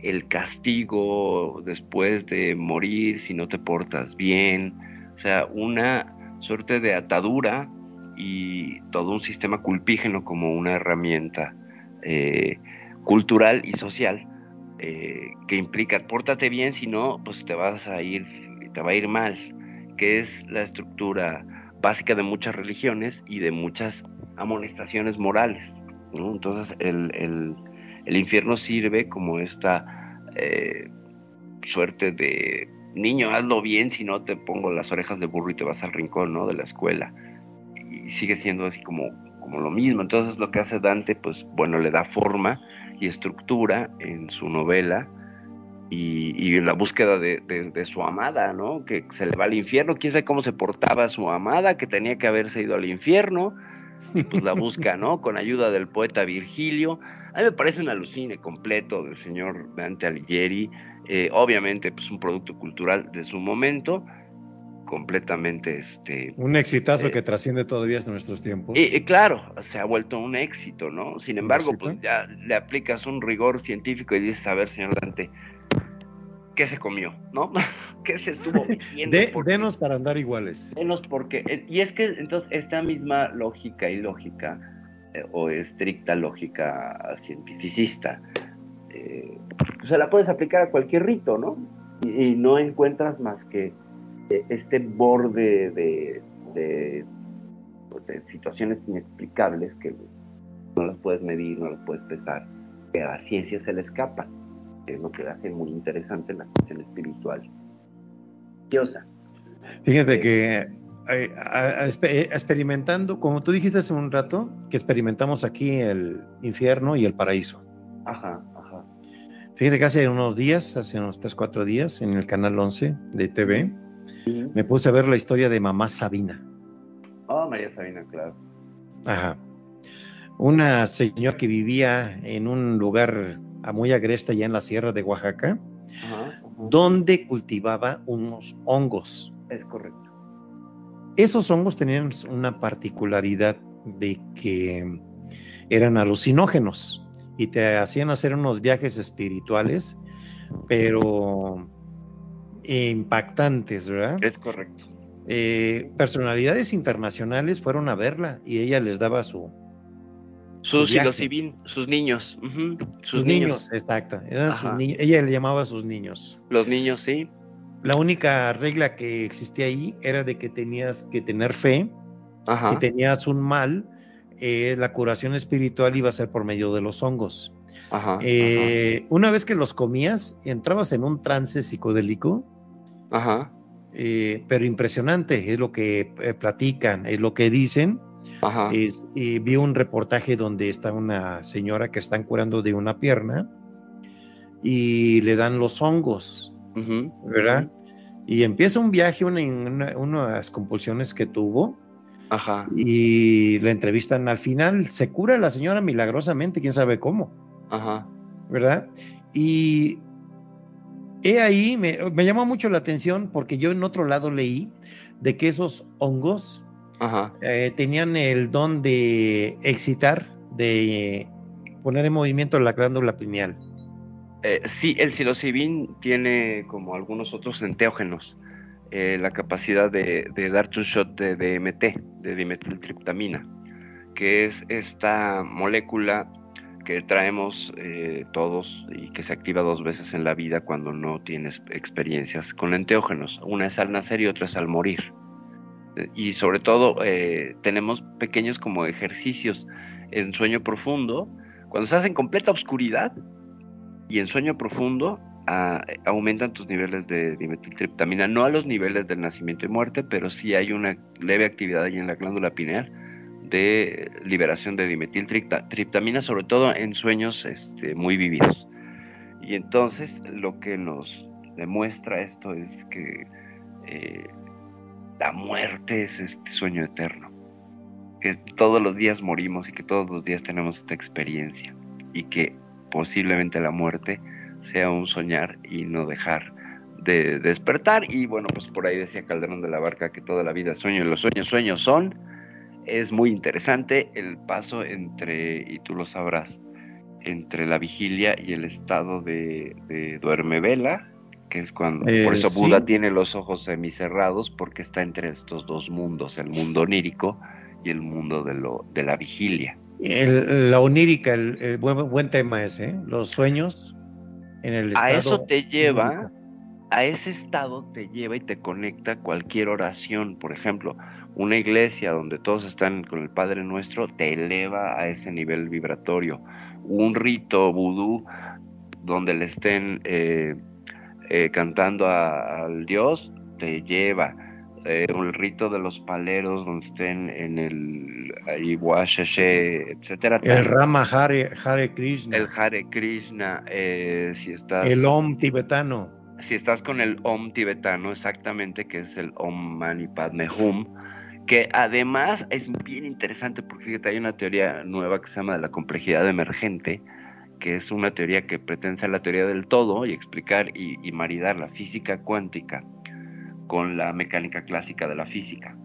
el castigo después de morir si no te portas bien. O sea, una suerte de atadura y todo un sistema culpígeno como una herramienta eh, cultural y social eh, que implica pórtate bien, si no, pues te vas a ir, te va a ir mal, que es la estructura básica de muchas religiones y de muchas amonestaciones morales. Entonces el, el- el infierno sirve como esta eh, suerte de niño, hazlo bien, si no te pongo las orejas de burro y te vas al rincón ¿no? de la escuela. Y sigue siendo así como, como lo mismo. Entonces lo que hace Dante, pues bueno, le da forma y estructura en su novela y, y la búsqueda de, su amada, ¿no? Que se le va al infierno, quién sabe cómo se portaba su amada, que tenía que haberse ido al infierno, y pues la busca, ¿no? Con ayuda del poeta Virgilio. A mí me parece un alucine completo del señor Dante Alighieri, eh, obviamente pues un producto cultural de su momento, completamente este, Un exitazo Eh, que trasciende todavía hasta nuestros tiempos. y, y claro, se ha vuelto un éxito, ¿no? Sin embargo, éxito. pues ya le aplicas un rigor científico y dices, a ver, señor Dante, ¿qué se comió, no? ¿Qué se estuvo metiendo? De- denos para andar iguales. Denos porque, eh, y es que entonces esta misma lógica y lógica, eh, o estricta lógica cientificista, eh, se la puedes aplicar a cualquier rito, ¿no? Y, y no encuentras más que este borde de, de, pues, de situaciones inexplicables que no las puedes medir, no las puedes pesar, que a la ciencia se le escapa, que es lo que hace muy interesante la cuestión espiritual. Diosa. Fíjate que eh, espe- eh, experimentando, como tú dijiste hace un rato, que experimentamos aquí el infierno y el paraíso. Ajá, ajá. Fíjate que hace unos días, hace unos 3, 4 días, en el canal 11 de TV, me puse a ver la historia de mamá Sabina. Oh, María Sabina, claro. Ajá. Una señora que vivía en un lugar a muy agreste allá en la sierra de Oaxaca, Ajá, ajá. donde cultivaba unos hongos. Es correcto. Esos hongos tenían una particularidad de que eran alucinógenos y te hacían hacer unos viajes espirituales, pero impactantes, ¿verdad? Es correcto. Eh, personalidades internacionales fueron a verla y ella les daba su, Sus sus niños. Sus, sus niños. sus niños. Ella le llamaba a sus niños. Los niños, sí. La única regla que existía ahí era de que tenías que tener fe. Ajá. Si tenías un mal, eh, la curación espiritual iba a ser por medio de los hongos. Ajá. Eh, Una vez que los comías, entrabas en un trance psicodélico, Ajá. eh, pero impresionante, es lo que eh, platican, es lo que dicen. Ajá. Es, eh, vi un reportaje donde está una señora que están curando de una pierna y le dan los hongos, ujú, ¿verdad? Y empieza un viaje, una, una- unas compulsiones que tuvo Ajá. y la entrevistan al final. Se cura la señora milagrosamente, quién sabe cómo, Ajá. ¿verdad? Y he ahí, me, me llamó mucho la atención porque yo en otro lado leí de que esos hongos Ajá. eh, tenían el don de excitar, de eh, poner en movimiento la glándula pineal. Eh, sí, el psilocibin tiene, como algunos otros enteógenos, eh, la capacidad de, de darte un shot de DMT, de dimetiltriptamina, que es esta molécula que traemos eh, todos y que se activa dos veces en la vida cuando no tienes experiencias con enteógenos. Una es al nacer y otra es al morir. Y sobre todo eh, tenemos pequeños como ejercicios en sueño profundo. Cuando estás en completa oscuridad, y en sueño profundo aumentan tus niveles de dimetiltriptamina, no a los niveles del nacimiento y muerte, pero sí hay una leve actividad ahí en la glándula pineal de liberación de dimetiltriptamina, sobre todo en sueños este, muy vividos. Y entonces lo que nos demuestra esto es que eh, la muerte es este sueño eterno, que todos los días morimos y que todos los días tenemos esta experiencia y que posiblemente la muerte sea un soñar y no dejar de despertar. Y bueno, pues por ahí decía Calderón de la Barca que toda la vida sueño y los sueños, sueños son. Es muy interesante el paso entre, y tú lo sabrás, entre la vigilia y el estado de, de duerme vela, que es cuando, Eh, por eso sí. Buda tiene los ojos semicerrados, porque está entre estos dos mundos, el mundo onírico y el mundo de, lo, de la vigilia. El- la onírica, el, el buen, buen tema ese, ¿eh? los sueños en el estado. A eso te lleva, onírico. a ese estado te lleva y te conecta cualquier oración. Por ejemplo, una iglesia donde todos están con el Padre Nuestro te eleva a ese nivel vibratorio. Un rito vudú donde le estén eh, eh, cantando a- al Dios te lleva. Eh, el rito de los paleros donde estén en el Iwashashe, etcétera. El. Rama Hare, Hare Krishna, el el, Hare Krishna, eh, si estás Om tibetano. si estás con el Om tibetano, exactamente, que es el Om Mani Padme Hum, que además es bien interesante porque hay una teoría nueva que se llama de la complejidad emergente, que es una teoría que pretende ser la teoría del todo y explicar y, maridar la física cuántica con la mecánica clásica de la física.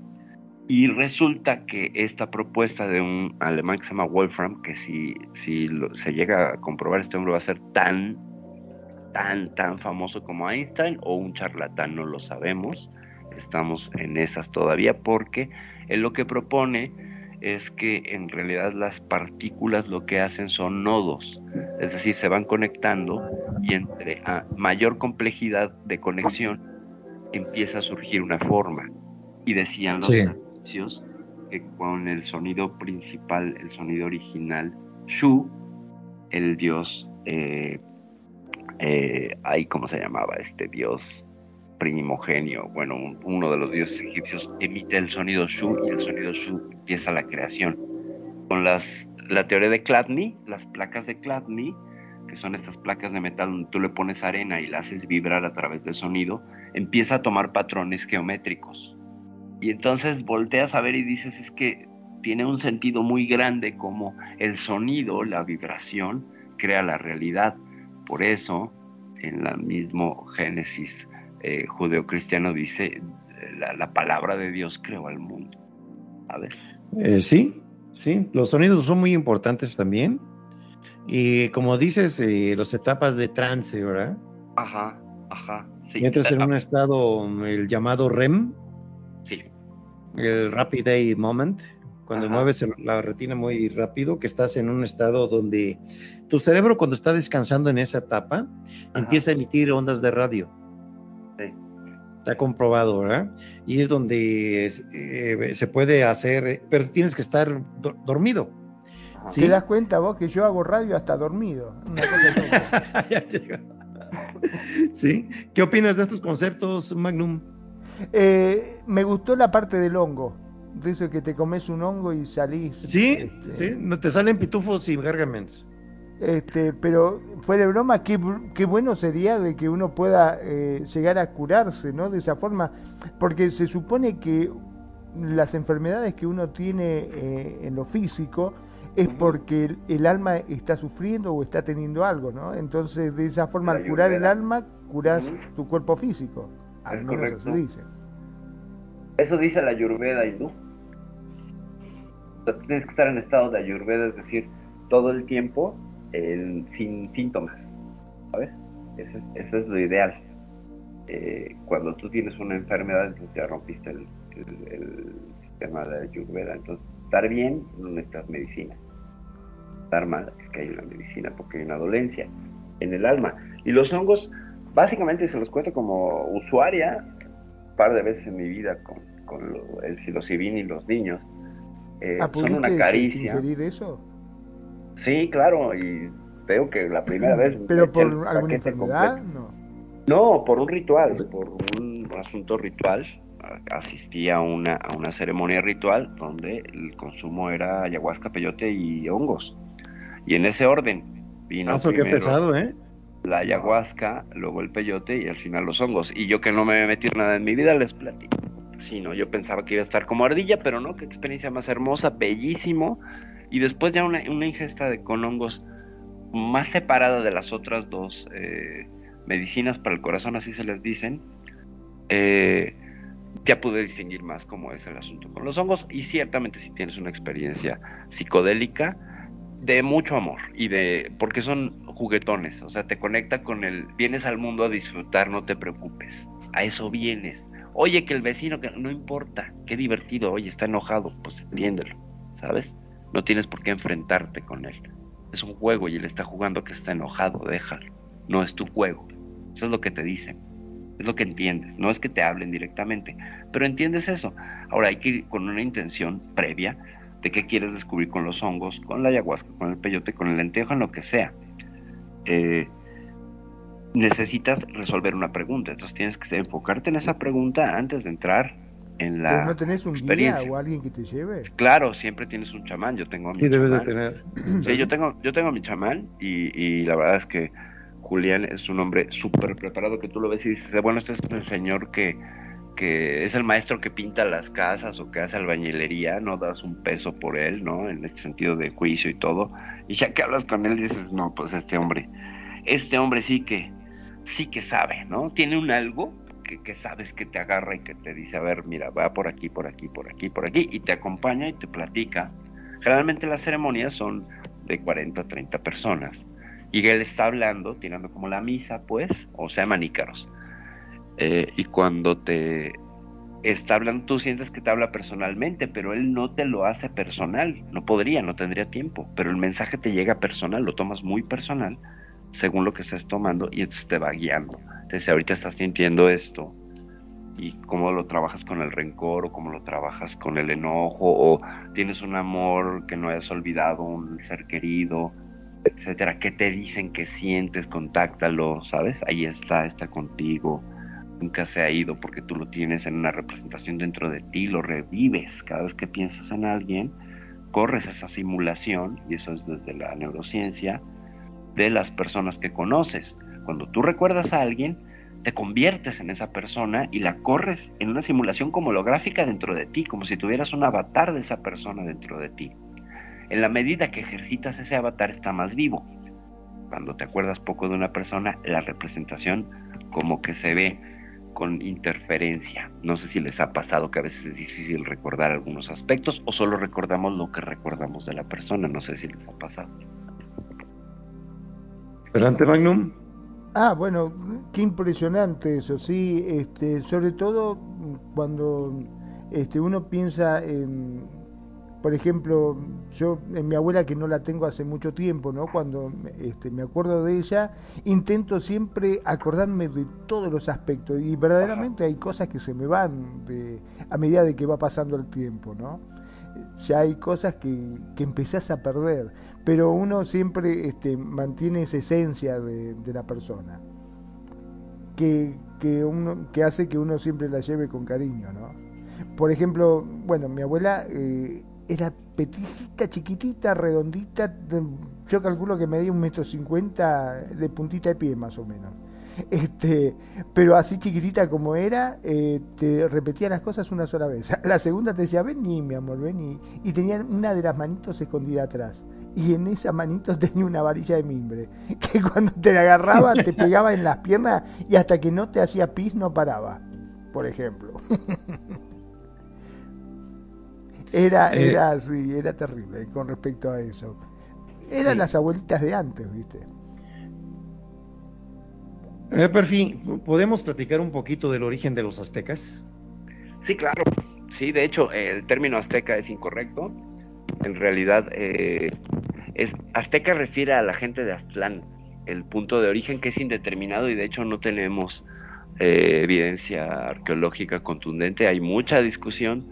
Y resulta que esta propuesta de un alemán que se llama Wolfram, que si, si se llega a comprobar, este hombre va a ser tan tan, tan famoso como Einstein o un charlatán, no lo sabemos. Estamos en esas todavía porque él lo que propone es que en realidad las partículas lo que hacen son nodos, es decir, se van conectando y entre a mayor complejidad de conexión empieza a surgir una forma. Y decían los Sí. egipcios que con el sonido principal, el sonido original, Shu, el dios eh, eh, ahí cómo se llamaba este dios primogenio, bueno, un- uno de los dioses egipcios emite el sonido Shu y el sonido Shu empieza la creación. Con las, la teoría de Chladni, las placas de Chladni, que son estas placas de metal donde tú le pones arena y la haces vibrar a través del sonido, empieza a tomar patrones geométricos. Y entonces volteas a ver y dices, es que tiene un sentido muy grande como el sonido, la vibración, crea la realidad. Por eso, en la mismo Génesis eh, judeocristiano dice, la, la palabra de Dios creó al mundo. ¿Sabes? Eh, sí, sí, los sonidos son muy importantes también. Y como dices, eh, las etapas de trance, ¿verdad? Ajá, ajá. Sí, Entras en un estado, el llamado REM, sí, el Rapid Eye Moment, cuando Ajá. mueves la retina muy rápido, que estás en un estado donde tu cerebro cuando está descansando en esa etapa, empieza a emitir ondas de radio. Sí. Está comprobado, ¿verdad? Y es donde eh, se puede hacer, pero tienes que estar do- dormido. Sí. ¿Te das cuenta vos que yo hago radio hasta dormido? Una cosa loca. Ya llegó. ¿Sí? ¿Qué opinas de estos conceptos, Magnum? Eh, me gustó la parte del hongo. De eso que te comes un hongo y salís. Sí, este, sí, no te salen pitufos y gargaments. Este, pero fuera de broma, qué, qué bueno sería de que uno pueda eh, llegar a curarse, ¿no? De esa forma, porque se supone que las enfermedades que uno tiene eh, en lo físico es porque el, el alma está sufriendo o está teniendo algo, ¿no? Entonces, de esa forma, al curar el alma, curás Ujú. tu cuerpo físico. Al Es menos correcto. así dice. Eso dice la Ayurveda hindú. O sea, tienes que estar en estado de Ayurveda, es decir, todo el tiempo sin síntomas. ¿Sabes? Eso es, es lo ideal. Eh, cuando tú tienes una enfermedad, entonces ya rompiste el, el- el sistema de Ayurveda. Entonces, estar bien no necesitas medicina. Estar mal es que hay una medicina, porque hay una dolencia en el alma. Y los hongos, básicamente se los cuento como usuaria, un par de veces en mi vida con, con lo- el psilocibin y los niños. Eh, Ah, son ¿pudiste una caricia. eso? Sí, claro, y veo que la primera vez. ¿Pero por alguna enfermedad? completo. No. No, por un ritual, por un asunto ritual, asistí a una, a una ceremonia ritual donde el consumo era ayahuasca, peyote y hongos. Y en ese orden vino Ah, eso qué primero pesado, ¿eh? la ayahuasca, luego el peyote y al final los hongos. Y yo que no me había metido nada en mi vida, les platico. Sí, no, yo pensaba que iba a estar como ardilla, pero no, qué experiencia más hermosa, bellísimo. Y después ya una, ingesta de con hongos más separada de las otras dos eh, medicinas para el corazón, así se les dicen, eh, ya pude distinguir más cómo es el asunto con los hongos. Y ciertamente si tienes una experiencia psicodélica, de mucho amor y de porque son juguetones, o sea, te conecta con el vienes al mundo a disfrutar, no te preocupes. A eso vienes. Oye, que el vecino que no importa, qué divertido, oye, está enojado, pues entiéndelo, ¿sabes? No tienes por qué enfrentarte con él. Es un juego y él está jugando que está enojado, déjalo. No es tu juego. Eso es lo que te dicen. Es lo que entiendes. No es que te hablen directamente, pero entiendes eso. Ahora hay que ir con una intención previa de qué quieres descubrir con los hongos, con la ayahuasca, con el peyote, con el lentejo, en lo que sea. Eh, necesitas resolver una pregunta, entonces tienes que enfocarte en esa pregunta antes de entrar en la ¿Pero no tenés un guía o alguien que te lleve? Claro, siempre tienes un chamán, yo tengo a mi Sí, debes de chamán. tener. Sí, yo tengo, yo tengo a mi chamán y, y la verdad es que Julián es un hombre súper preparado que tú lo ves y dices, bueno, este es el señor que, que es el maestro que pinta las casas o que hace albañilería, no das un peso por él, ¿no? En este sentido de juicio y todo. Y ya que hablas con él dices, no, pues este hombre, este hombre sí que, sí que sabe, ¿no? Tiene un algo que, sabes que te agarra y que te dice, a ver, mira, va por aquí, por aquí, por aquí, por aquí, y te acompaña y te platica. Generalmente las ceremonias son de 40 30 personas. Y él está hablando, tirando como la misa, pues, o sea, manícaros. Eh, y cuando te está hablando, tú sientes que te habla personalmente, pero él no te lo hace personal. No podría, no tendría tiempo. Pero el mensaje te llega personal, lo tomas muy personal, según lo que estés tomando, y entonces te va guiando. Entonces, ahorita estás sintiendo esto, y cómo lo trabajas con el rencor, o cómo lo trabajas con el enojo, o tienes un amor que no hayas olvidado, un ser querido, etcétera. ¿Qué te dicen que sientes? Contáctalo, ¿sabes? Ahí está, está contigo. Nunca se ha ido porque tú lo tienes en una representación dentro de ti, lo revives. Cada vez que piensas en alguien, corres esa simulación, y eso es desde la neurociencia, de las personas que conoces. Cuando tú recuerdas a alguien, te conviertes en esa persona y la corres en una simulación como holográfica dentro de ti, como si tuvieras un avatar de esa persona dentro de ti. En la medida que ejercitas ese avatar está más vivo. Cuando te acuerdas poco de una persona, la representación como que se ve con interferencia. No sé si les ha pasado que a veces es difícil recordar algunos aspectos o solo recordamos lo que recordamos de la persona. No sé si les ha pasado. Adelante, Magnum. Ah, bueno, qué impresionante eso, sí, este, sobre todo cuando este, uno piensa en, por ejemplo, yo en mi abuela que no la tengo hace mucho tiempo, ¿no? Cuando este, me acuerdo de ella, intento siempre acordarme de todos los aspectos y verdaderamente hay cosas que se me van de, a medida de que va pasando el tiempo, ¿no? Ya hay cosas que, que empezás a perder, pero uno siempre este, mantiene esa esencia de, de la persona, que, que, uno, que hace que uno siempre la lleve con cariño, ¿no? Por ejemplo, bueno, mi abuela eh, era peticita, chiquitita, redondita, yo calculo que medía un metro cincuenta de puntita de pie más o menos. Este, pero así chiquitita como era, eh, te repetía las cosas una sola vez. La segunda te decía, vení, mi amor, vení. Y tenía una de las manitos escondida atrás. Y en esa manito tenía una varilla de mimbre. Que cuando te la agarraba, te pegaba en las piernas y hasta que no te hacía pis no paraba. Por ejemplo. Era, Eh. era así, era terrible con respecto a eso. Eran Sí. las abuelitas de antes, ¿viste? Eh, Perfi, ¿podemos platicar un poquito del origen de los aztecas? Sí, claro. Sí, de hecho, el término azteca es incorrecto. En realidad, eh, es, azteca refiere a la gente de Aztlán, el punto de origen que es indeterminado y de hecho no tenemos eh, evidencia arqueológica contundente. Hay mucha discusión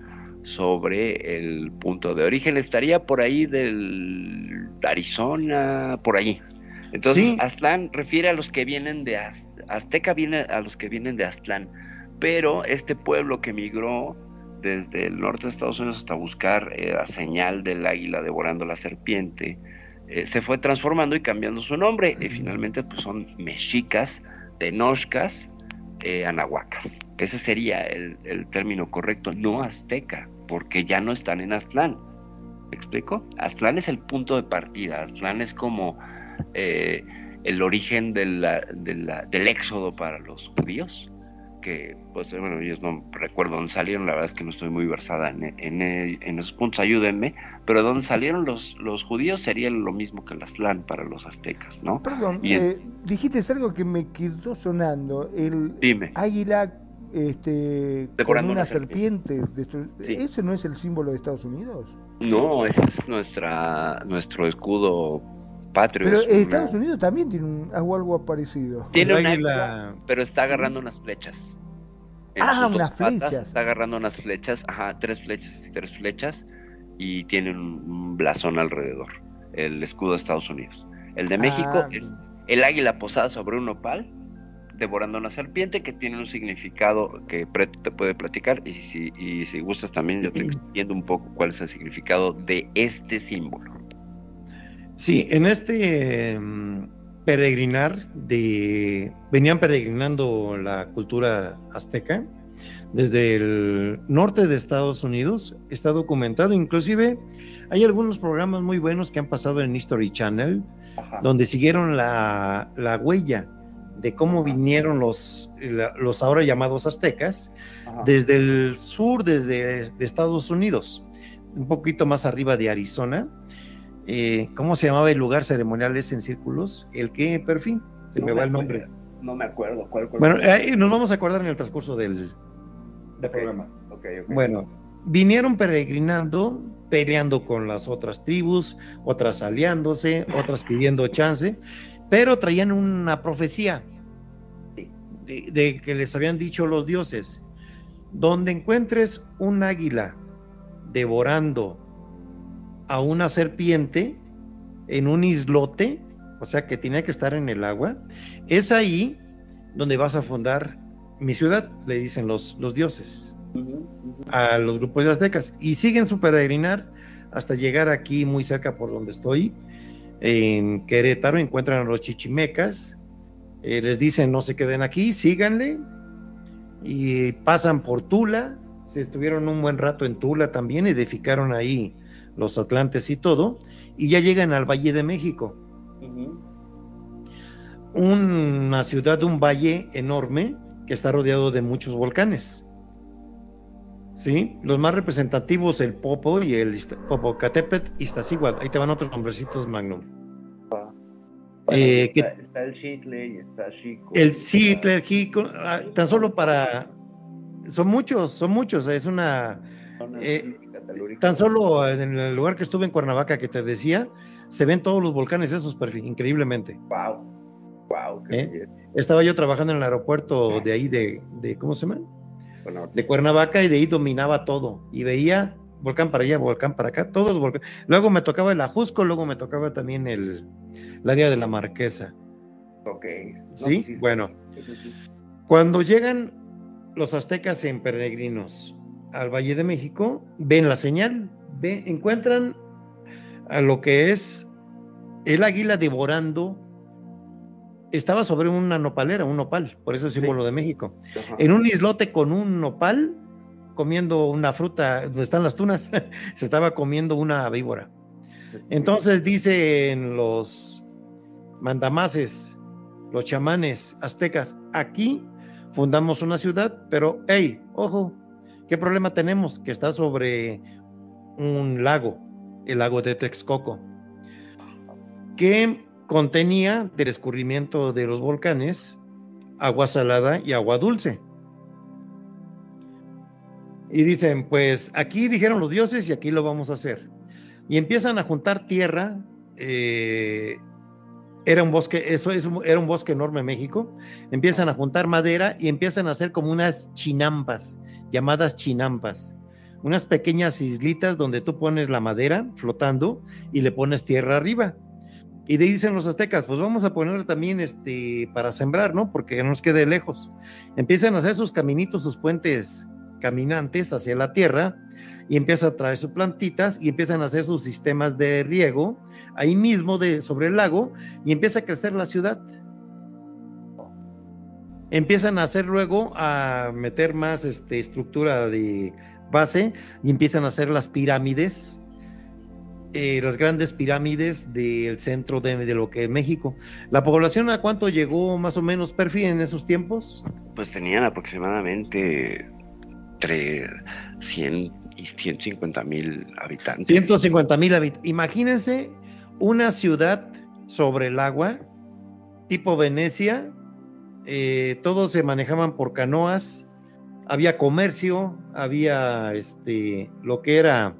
sobre el punto de origen. Estaría por ahí del Arizona, por ahí. Entonces, Sí. Aztlán refiere a los que vienen de Az- Azteca viene a los que vienen de Aztlán pero este pueblo que migró desde el norte de Estados Unidos hasta buscar eh, la señal del águila devorando la serpiente, eh, se fue transformando y cambiando su nombre, y finalmente pues son mexicas, tenochcas, eh, anahuacas. Ese sería el, el término correcto, no azteca, porque ya no están en Aztlán. ¿Me explico? Aztlán es el punto de partida, Aztlán es como eh, el origen de la- de la- del éxodo para los judíos, que pues bueno, ellos no recuerdo dónde salieron, la verdad es que no estoy muy versada en, en, en esos puntos, ayúdenme, pero dónde salieron los, los judíos sería lo mismo que el Aztlán para los aztecas, ¿no? Perdón, Bien. eh, dijiste algo que me quedó sonando. El Dime. águila este, con una una serpiente. Sí. ¿Eso no es el símbolo de Estados Unidos? No, ese es nuestra, nuestro escudo patrio. Pero es una- Estados Unidos también tiene un, algo, algo parecido. Tiene un águila- pero está agarrando unas flechas. En Ah, unas flechas. Está agarrando unas flechas, ajá, tres flechas y tres flechas, y tiene un, un blasón alrededor, el escudo de Estados Unidos. El de México Ah, es el águila posada sobre un nopal, devorando una serpiente que tiene un significado que Preto te puede platicar, y si, y si gustas también yo te extiendo un poco cuál es el significado de este símbolo. Sí, en este mm, peregrinar de venían peregrinando la cultura azteca desde el norte de Estados Unidos, está documentado, inclusive hay algunos programas muy buenos que han pasado en History Channel, donde siguieron la, la huella de cómo vinieron los, la- los ahora llamados aztecas desde el sur, desde de Estados Unidos, un poquito más arriba de Arizona. Eh, ¿Cómo se llamaba el lugar ceremonial ese en círculos? ¿El qué, Perfil? Se me va el nombre. No me acuerdo cuál. cuál Bueno, eh, nos vamos a acordar en el transcurso del, del programa. Bueno, vinieron peregrinando, peleando con las otras tribus, otras aliándose, otras pidiendo chance, pero traían una profecía Sí. de, de que les habían dicho los dioses, donde encuentres un águila devorando a una serpiente en un islote, o sea que tenía que estar en el agua, es ahí donde vas a fundar mi ciudad, le dicen los, los dioses a los grupos de aztecas. Y siguen su peregrinar hasta llegar aquí muy cerca por donde estoy en Querétaro encuentran a los chichimecas eh, les dicen no se queden aquí síganle y pasan por Tula se estuvieron un buen rato en Tula también edificaron ahí los atlantes y todo y ya llegan al Valle de México una ciudad, un valle enorme que está rodeado de muchos volcanes. ¿Sí? Los más representativos, el Popo y el Popocatépetl, Iztaccíhuatl. Ahí te van otros nombrecitos Magnum. Eh, que- está, el Chitle y está Chico. El Citle, el Jico, ah, tan solo para... Son muchos, son muchos. Es una... eh, Tan solo en el lugar que estuve en Cuernavaca que te decía, se ven todos los volcanes esos, perfil, increíblemente. Wow. Wow. ¿Eh? Estaba yo trabajando en el aeropuerto de ahí de, de ¿cómo se llama? de Cuernavaca y de ahí dominaba todo y veía volcán para allá, volcán para acá, todos los volcanes. Luego me tocaba el Ajusco, luego me tocaba también el, el área de la Marquesa. Ok. ¿Sí? Bueno, cuando llegan los aztecas en peregrinos al Valle de México, ven la señal, ven, encuentran a lo que es el águila devorando. Estaba sobre una nopalera, un nopal, por eso es símbolo de México en un islote con un nopal, comiendo una fruta, donde están las tunas, se estaba comiendo una víbora. Entonces dicen los mandamases, los chamanes aztecas, aquí fundamos una ciudad, pero hey, ojo, ¿qué problema tenemos? Que está sobre un lago, el lago de Texcoco, que contenía del escurrimiento de los volcanes agua salada y agua dulce. Y dicen, pues aquí dijeron los dioses y aquí lo vamos a hacer. Y empiezan a juntar tierra. eh, era un bosque, eso es, era un bosque enorme en México. Empiezan a juntar madera y empiezan a hacer como unas chinampas, llamadas chinampas. Unas pequeñas islitas donde tú pones la madera flotando y le pones tierra arriba. Y de dicen los aztecas, pues vamos a poner también este para sembrar, ¿no? Porque no nos quede lejos. Empiezan a hacer sus caminitos, sus puentes caminantes hacia la tierra y empiezan a traer sus plantitas y empiezan a hacer sus sistemas de riego ahí mismo de, sobre el lago y empieza a crecer la ciudad. Empiezan a hacer luego a meter más este, estructura de base y empiezan a hacer las pirámides, eh, las grandes pirámides del centro de, de, lo que es México. ¿La población a cuánto llegó más o menos Perfi en esos tiempos? Pues tenían aproximadamente entre 100 y 150 mil habitantes. 150 mil habitantes. Imagínense una ciudad sobre el agua, tipo Venecia, eh, todos se manejaban por canoas, había comercio, había este, lo que era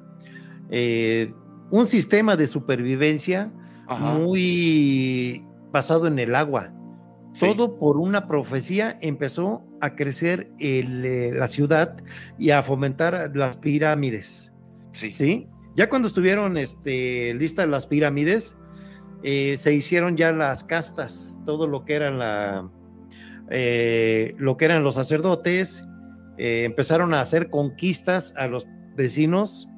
eh, un sistema de supervivencia Ajá. muy basado en el agua. Sí. Todo por una profecía empezó a crecer el, eh, la ciudad y a fomentar las pirámides. Sí. ¿sí? Ya cuando estuvieron este, listas las pirámides, eh, se hicieron ya las castas, todo lo que eran la, eh, lo que eran los sacerdotes, eh, empezaron a hacer conquistas a los vecinos,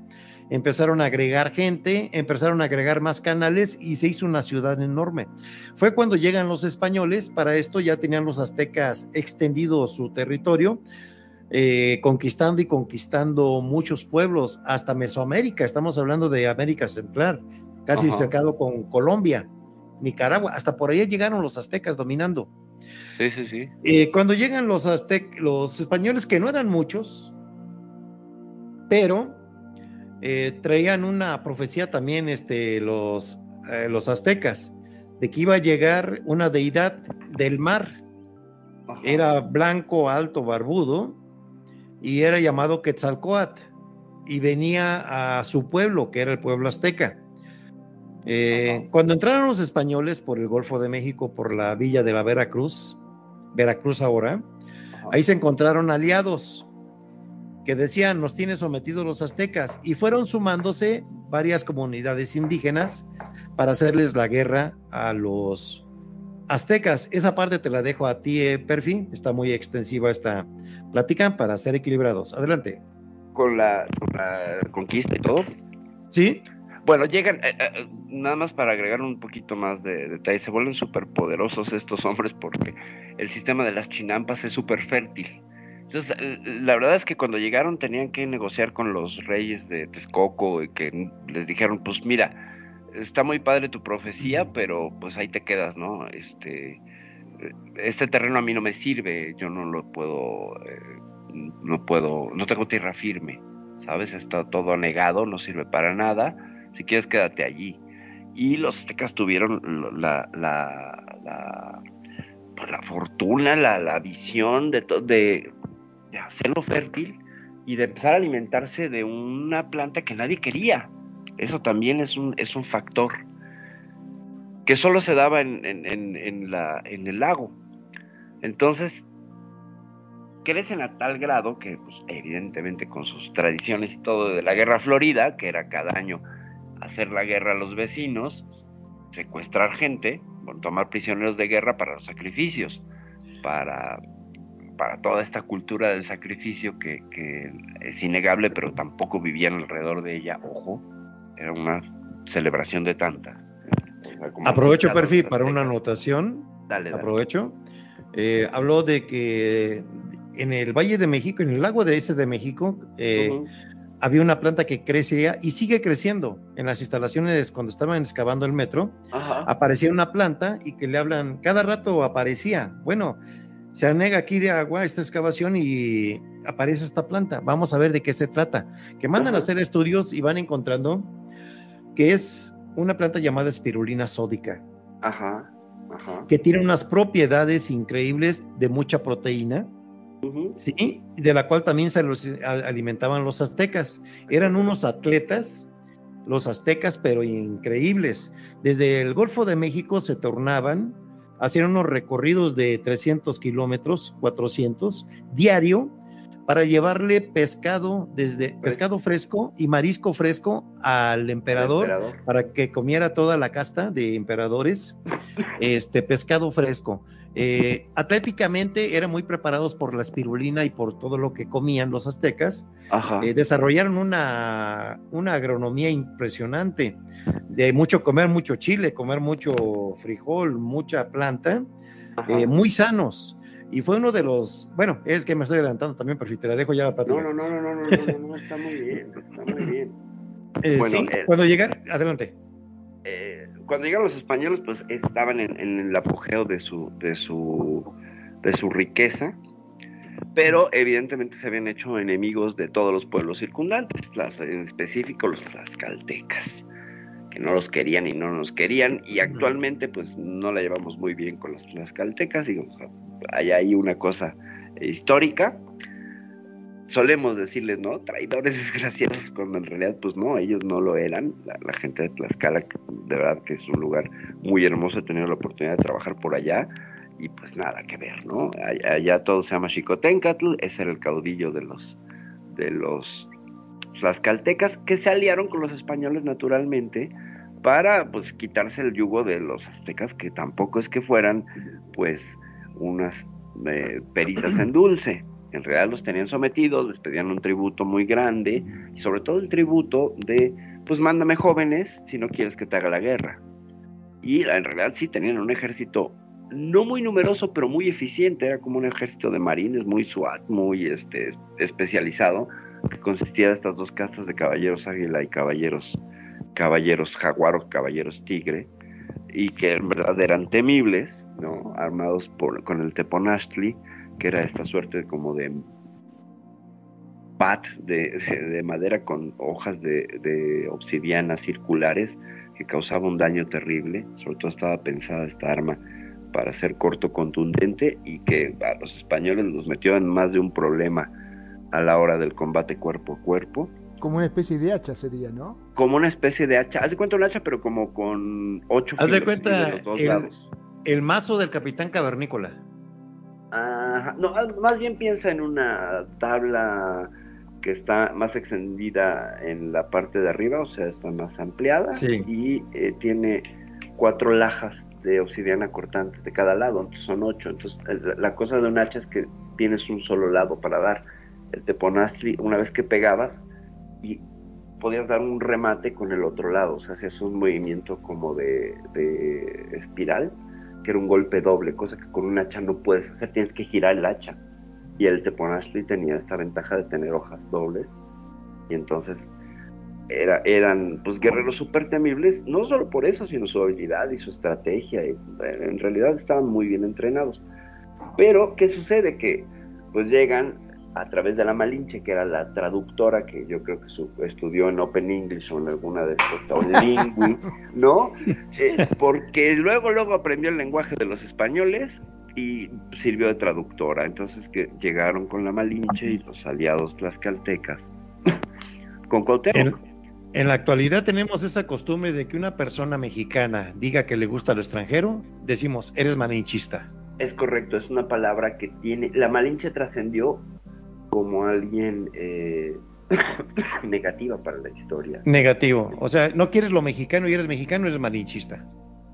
empezaron a agregar gente, empezaron a agregar más canales y se hizo una ciudad enorme. Fue cuando llegan los españoles, para esto ya tenían los aztecas extendido su territorio, eh, conquistando y conquistando muchos pueblos, hasta Mesoamérica, estamos hablando de América Central, casi Ajá. cercado con Colombia, Nicaragua, hasta por allá llegaron los aztecas dominando. Sí, sí, sí. Eh, cuando llegan los, aztec los españoles, que no eran muchos, pero eh, traían una profecía también este, los, eh, los aztecas, de que iba a llegar una deidad del mar. Ajá. Era blanco, alto, barbudo, y era llamado Quetzalcoatl, y venía a su pueblo, que era el pueblo azteca. Eh, cuando entraron los españoles por el Golfo de México, por la villa de la Veracruz, Veracruz ahora, Ajá. ahí se encontraron aliados que decían nos tiene sometidos los aztecas y fueron sumándose varias comunidades indígenas para hacerles la guerra a los aztecas. Esa parte te la dejo a ti, eh, Perfi, está muy extensiva esta plática para ser equilibrados. Adelante. Con la, con la conquista y todo. Sí. Bueno, llegan, eh, eh, nada más para agregar un poquito más de detalle, se vuelven súper poderosos estos hombres porque el sistema de las chinampas es súper fértil. Entonces, la verdad es que cuando llegaron tenían que negociar con los reyes de Texcoco y que les dijeron, pues mira, está muy padre tu profecía, pero pues ahí te quedas, ¿no? Este, este terreno a mí no me sirve, yo no lo puedo, eh, no puedo, no tengo tierra firme, ¿sabes? Está todo anegado, no sirve para nada, si quieres quédate allí. Y los aztecas tuvieron la, la, la, pues la fortuna, la, la visión de, de de hacerlo fértil y de empezar a alimentarse de una planta que nadie quería. Eso también es un, es un factor que solo se daba en, en, en, la, en el lago. Entonces, crecen a tal grado que, pues, evidentemente, con sus tradiciones y todo de la guerra florida, que era cada año hacer la guerra a los vecinos, secuestrar gente, tomar prisioneros de guerra para los sacrificios, para para toda esta cultura del sacrificio que, que, es innegable, pero tampoco vivían alrededor de ella, ojo, era una celebración de tantas. Como Aprovecho, Perfi, para una anotación. Dale, dale. Aprovecho. Eh, habló de que en el Valle de México, en el lago de ese de México, eh, uh -huh. había una planta que crecía y sigue creciendo. En las instalaciones, cuando estaban excavando el metro, aparecía una planta y que le hablan, cada rato aparecía. Bueno, se anega aquí de agua esta excavación y aparece esta planta. Vamos a ver de qué se trata. Que mandan a hacer estudios y van encontrando que es una planta llamada espirulina sódica. Ajá. Ajá. Que tiene unas propiedades increíbles de mucha proteína. Uh -huh. Sí, de la cual también se los alimentaban los aztecas. Eran unos atletas, los aztecas, pero increíbles. Desde el Golfo de México se tornaban hacían unos recorridos de 300 kilómetros, 400 diario, para llevarle pescado desde pescado fresco y marisco fresco al emperador, emperador. para que comiera toda la casta de emperadores este pescado fresco. Eh, atléticamente eran muy preparados por la espirulina y por todo lo que comían los aztecas. Eh, desarrollaron una, una, agronomía impresionante de mucho comer, mucho chile, comer mucho frijol, mucha planta, eh, muy sanos. Y fue uno de los, bueno, es que me estoy adelantando también, pero si te la dejo ya la plática. No, no, no, no, no, no, no, no, está muy bien, está muy bien. bueno, sí, cuando llegar, adelante cuando llegaron los españoles, pues estaban en, en el apogeo de su, de su, de su riqueza, pero evidentemente se habían hecho enemigos de todos los pueblos circundantes, las, en específico los tlaxcaltecas, que no los querían y no nos querían, y actualmente pues no la llevamos muy bien con los tlaxcaltecas, digamos, hay ahí una cosa histórica. Solemos decirles, ¿no? Traidores desgraciados, cuando en realidad, pues no, ellos no lo eran. La, gente de Tlaxcala, de verdad que es un lugar muy hermoso, he tenido la oportunidad de trabajar por allá, y pues nada que ver, ¿no? Allá, allá todo se llama Xicotencatl, ese era el caudillo de los, de los tlaxcaltecas, que se aliaron con los españoles naturalmente, para pues quitarse el yugo de los aztecas, que tampoco es que fueran, pues, unas eh, peritas en dulce. En realidad los tenían sometidos, les pedían un tributo muy grande, y sobre todo el tributo de, pues mándame jóvenes si no quieres que te haga la guerra. Y en realidad sí tenían un ejército no muy numeroso, pero muy eficiente, era como un ejército de marines, muy SWAT, muy este, especializado, que consistía de estas dos castas de caballeros águila y caballeros, caballeros jaguar o caballeros tigre, y que en verdad eran temibles, ¿no? Armados con el teponaztli, que era esta suerte como de pat de, de, de madera con hojas de, de, obsidiana circulares que causaba un daño terrible. Sobre todo estaba pensada esta arma para ser corto, contundente y que a los españoles los metió en más de un problema a la hora del combate cuerpo a cuerpo. Como una especie de hacha sería, ¿no? Como una especie de hacha. Haz de cuenta un hacha, pero como con ocho Haz de cuenta de los dos el- lados. El mazo del capitán cavernícola. Ajá, No, ah, más bien piensa en una tabla que está más extendida en la parte de arriba, o sea, está más ampliada Sí. y eh, tiene cuatro lajas de obsidiana cortante de cada lado, entonces son ocho. Entonces, la- cosa de un hacha es que tienes un solo lado para dar. El teponaztli, una vez que pegabas, y podías dar un remate con el otro lado, o sea, hacías un movimiento como de, de espiral, que era un golpe doble, cosa que con un hacha no puedes hacer, tienes que girar el hacha. Y el teponaztli tenía esta ventaja de tener hojas dobles, y entonces era, eran pues guerreros súper temibles, no solo por eso, sino su habilidad y su estrategia, y, eh, en realidad estaban muy bien entrenados. Pero, ¿qué sucede? Que pues llegan a través de la Malinche, que era la traductora que yo creo que su- estudió en Open English o en alguna de estas, o Lingui, ¿no? Eh, porque luego, luego aprendió el lenguaje de los españoles y sirvió de traductora. Entonces que llegaron con la Malinche y los aliados tlaxcaltecas con Cuauhtémoc. En, en la actualidad tenemos esa costumbre de que una persona mexicana diga que le gusta lo extranjero, decimos, eres malinchista. Es correcto, es una palabra que tiene. La Malinche trascendió como alguien eh, negativa para la historia. Negativo. O sea, no quieres lo mexicano y eres mexicano, eres malinchista.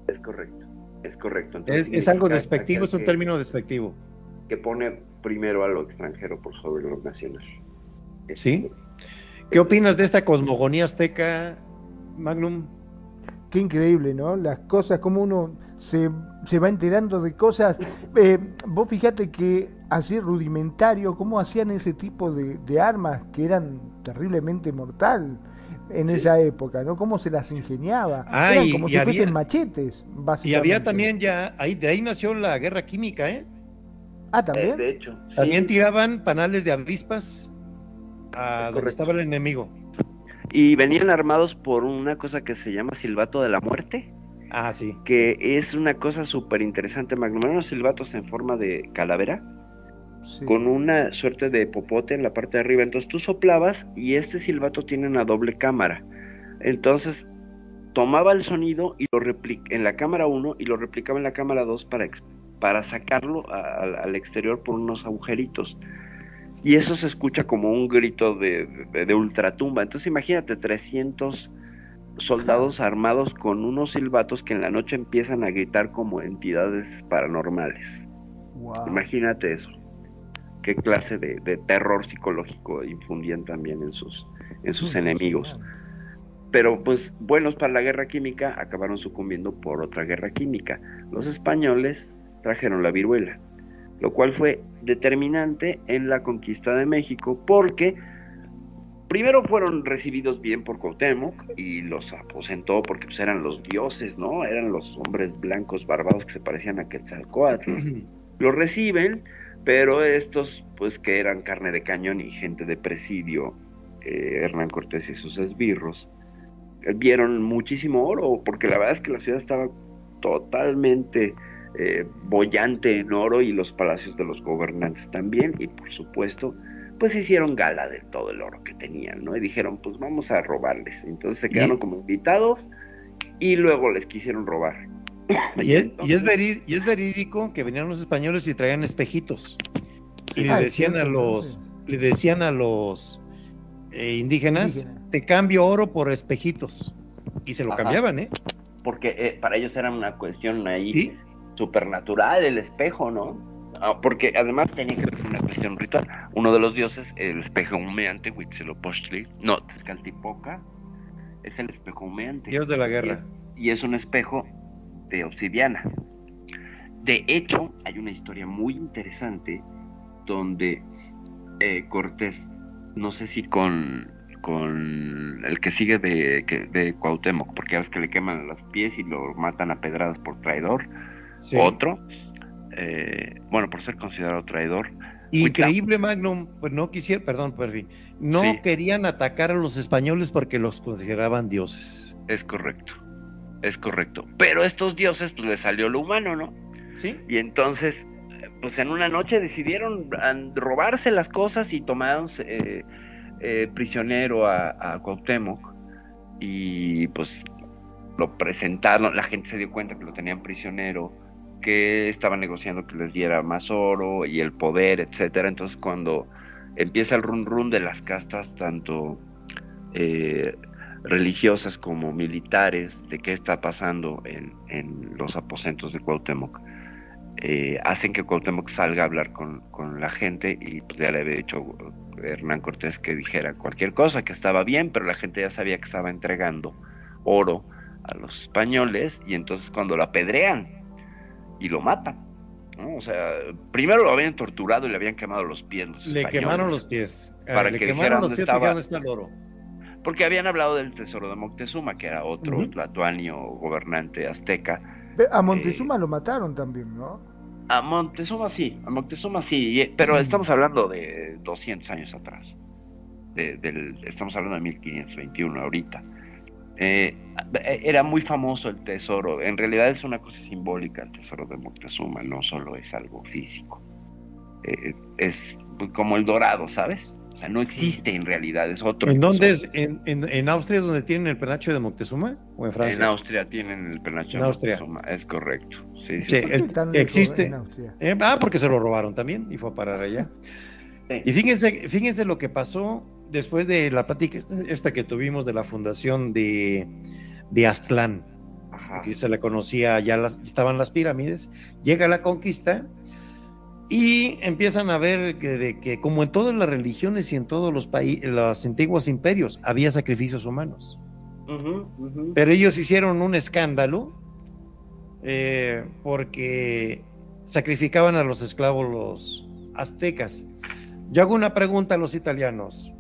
Es correcto, es correcto. Es, Entonces, es algo despectivo, es un que- término despectivo. Que pone primero a lo extranjero por sobre lo nacional. ¿Sí? ¿Qué opinas de esta cosmogonía azteca, Magnum? Qué increíble, ¿no? Las cosas, como uno se, se va enterando de cosas. Eh, vos fíjate que así rudimentario, cómo hacían ese tipo de, de armas que eran terriblemente mortal en Sí. esa época, ¿no? Cómo se las ingeniaba. Ah, eran y- como y si había- fuesen machetes, Y había también ya, ahí, de ahí nació la guerra química, ¿eh? Ah, Eh, también. de hecho, sí. También tiraban panales de avispas a Es donde correcto. estaba el enemigo. Y venían armados por una cosa que se llama silbato de la muerte, Ah, sí. que es una cosa súper interesante. Magnum, eran unos silbatos en forma de calavera, Sí. con una suerte de popote en la parte de arriba. Entonces tú soplabas y este silbato tiene una doble cámara. Entonces tomaba el sonido y lo en la cámara 1 y lo replicaba en la cámara 2 para, para sacarlo a- al- al exterior por unos agujeritos. Y eso se escucha como un grito de, de, de ultratumba. Entonces imagínate 300 soldados armados con unos silbatos que en la noche empiezan a gritar como entidades paranormales. Wow. Imagínate eso. Qué clase de, de terror psicológico infundían también en sus, en sus enemigos. Pero pues buenos para la guerra química acabaron sucumbiendo por otra guerra química. Los españoles trajeron la viruela, lo cual fue determinante en la conquista de México porque primero fueron recibidos bien por Cuauhtémoc y los aposentó porque pues, eran los dioses, ¿no? Eran los hombres blancos barbados que se parecían a Quetzalcóatl. Los reciben, pero estos, pues que eran carne de cañón y gente de presidio, eh, Hernán Cortés y sus esbirros, eh, vieron muchísimo oro, porque la verdad es que la ciudad estaba totalmente eh, bollante en oro y los palacios de los gobernantes también, y por supuesto, pues hicieron gala de todo el oro que tenían, ¿no? Y dijeron, pues vamos a robarles. Entonces se quedaron como invitados y luego les quisieron robar. Y es, y, es verí- y es verídico que venían los españoles y traían espejitos. Y le decían a los, le decían a los eh, indígenas, Indígenas. te cambio oro por espejitos. Y se lo Ajá. cambiaban, ¿eh? Porque eh, para ellos era una cuestión ahí Sí. supernatural el espejo, ¿no? Ah, porque además tenía que ver con una cuestión ritual. Uno de los dioses, el espejo humeante, Huitzilopochtli, no, Tezcatlipoca, es el espejo humeante. Dios de la guerra. Y es un espejo de obsidiana. De hecho, hay una historia muy interesante donde eh, Cortés, no sé si con, con el que sigue de, de Cuauhtémoc, porque a veces que le queman los pies y lo matan a pedradas por traidor, Sí. otro, eh, bueno, por ser considerado traidor, Increíble, Magnum. Pues no quisiera, perdón, Perry. No Sí. querían atacar a los españoles porque los consideraban dioses. es correcto, es correcto. Pero estos dioses, pues les salió lo humano, ¿no? Sí. Y entonces, pues en una noche decidieron robarse las cosas y tomaron eh, eh, prisionero a, a Cuauhtémoc y pues lo presentaron, la gente se dio cuenta que lo tenían prisionero, que estaba negociando que les diera más oro y el poder, etcétera. Entonces cuando empieza el run run de las castas, tanto eh, religiosas como militares, de qué está pasando en, en los aposentos de Cuauhtémoc, eh, hacen que Cuauhtémoc salga a hablar con, con la gente y pues ya le había dicho Hernán Cortés que dijera cualquier cosa, que estaba bien, pero la gente ya sabía que estaba entregando oro a los españoles y entonces cuando lo apedrean y lo matan, ¿no? O sea, primero lo habían torturado y le habían quemado los pies. Los Le quemaron los pies. Para le que dijera quemaron los dónde pies dónde el oro. Porque habían hablado del tesoro de Moctezuma, que era otro Ujú. tlatoanio gobernante azteca. A Montezuma lo mataron también, ¿no? A Montezuma sí, a Moctezuma sí, pero estamos hablando de 200 años atrás. De- del, estamos hablando de 1521 ahorita. Eh, era muy famoso el tesoro. En realidad es una cosa simbólica el tesoro de Moctezuma, no solo es algo físico. Eh, es como el dorado, ¿sabes? O sea, no existe en realidad, es otro. ¿En dónde es? ¿En, en, en Austria es donde tienen el penacho de Moctezuma? ¿O en Francia? En Austria tienen el penacho En de Austria. Moctezuma, es correcto. Sí, sí, Sí, ¿Por es- qué tan lejos existe. en Austria? Eh, ah, porque se lo robaron también y fue a parar allá. Sí. Y fíjense, fíjense lo que pasó después de la plática esta- esta que tuvimos de la fundación de, de Aztlán. Aquí se le conocía, ya las, estaban las pirámides, llega la conquista y empiezan a ver que, de que como en todas las religiones y en todos los países, los antiguos imperios, había sacrificios humanos. Pero ellos hicieron un escándalo eh, porque sacrificaban a los esclavos los aztecas. Yo hago una pregunta a los italianos.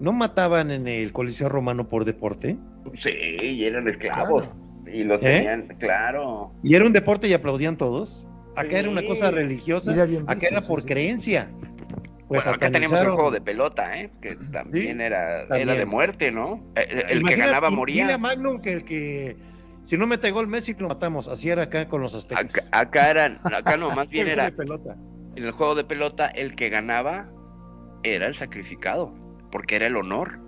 ¿No mataban en el Coliseo Romano por deporte? Sí, y eran esclavos. Y los ¿Eh? tenían, claro. Y era un deporte y aplaudían todos. Acá Sí. era una cosa religiosa, bien acá era por sí. creencia. Pues bueno, acá teníamos el juego de pelota, ¿eh? Que también, era, también. era de muerte, ¿no? Eh, eh, El que ganaba y moría. Dile a Magnum que el que si no mete gol Messi lo matamos. Así era acá con los Acá, aztecas. acá eran, acá no, más bien Juego era de pelota. en el juego de pelota el que ganaba era el sacrificado, porque era el honor.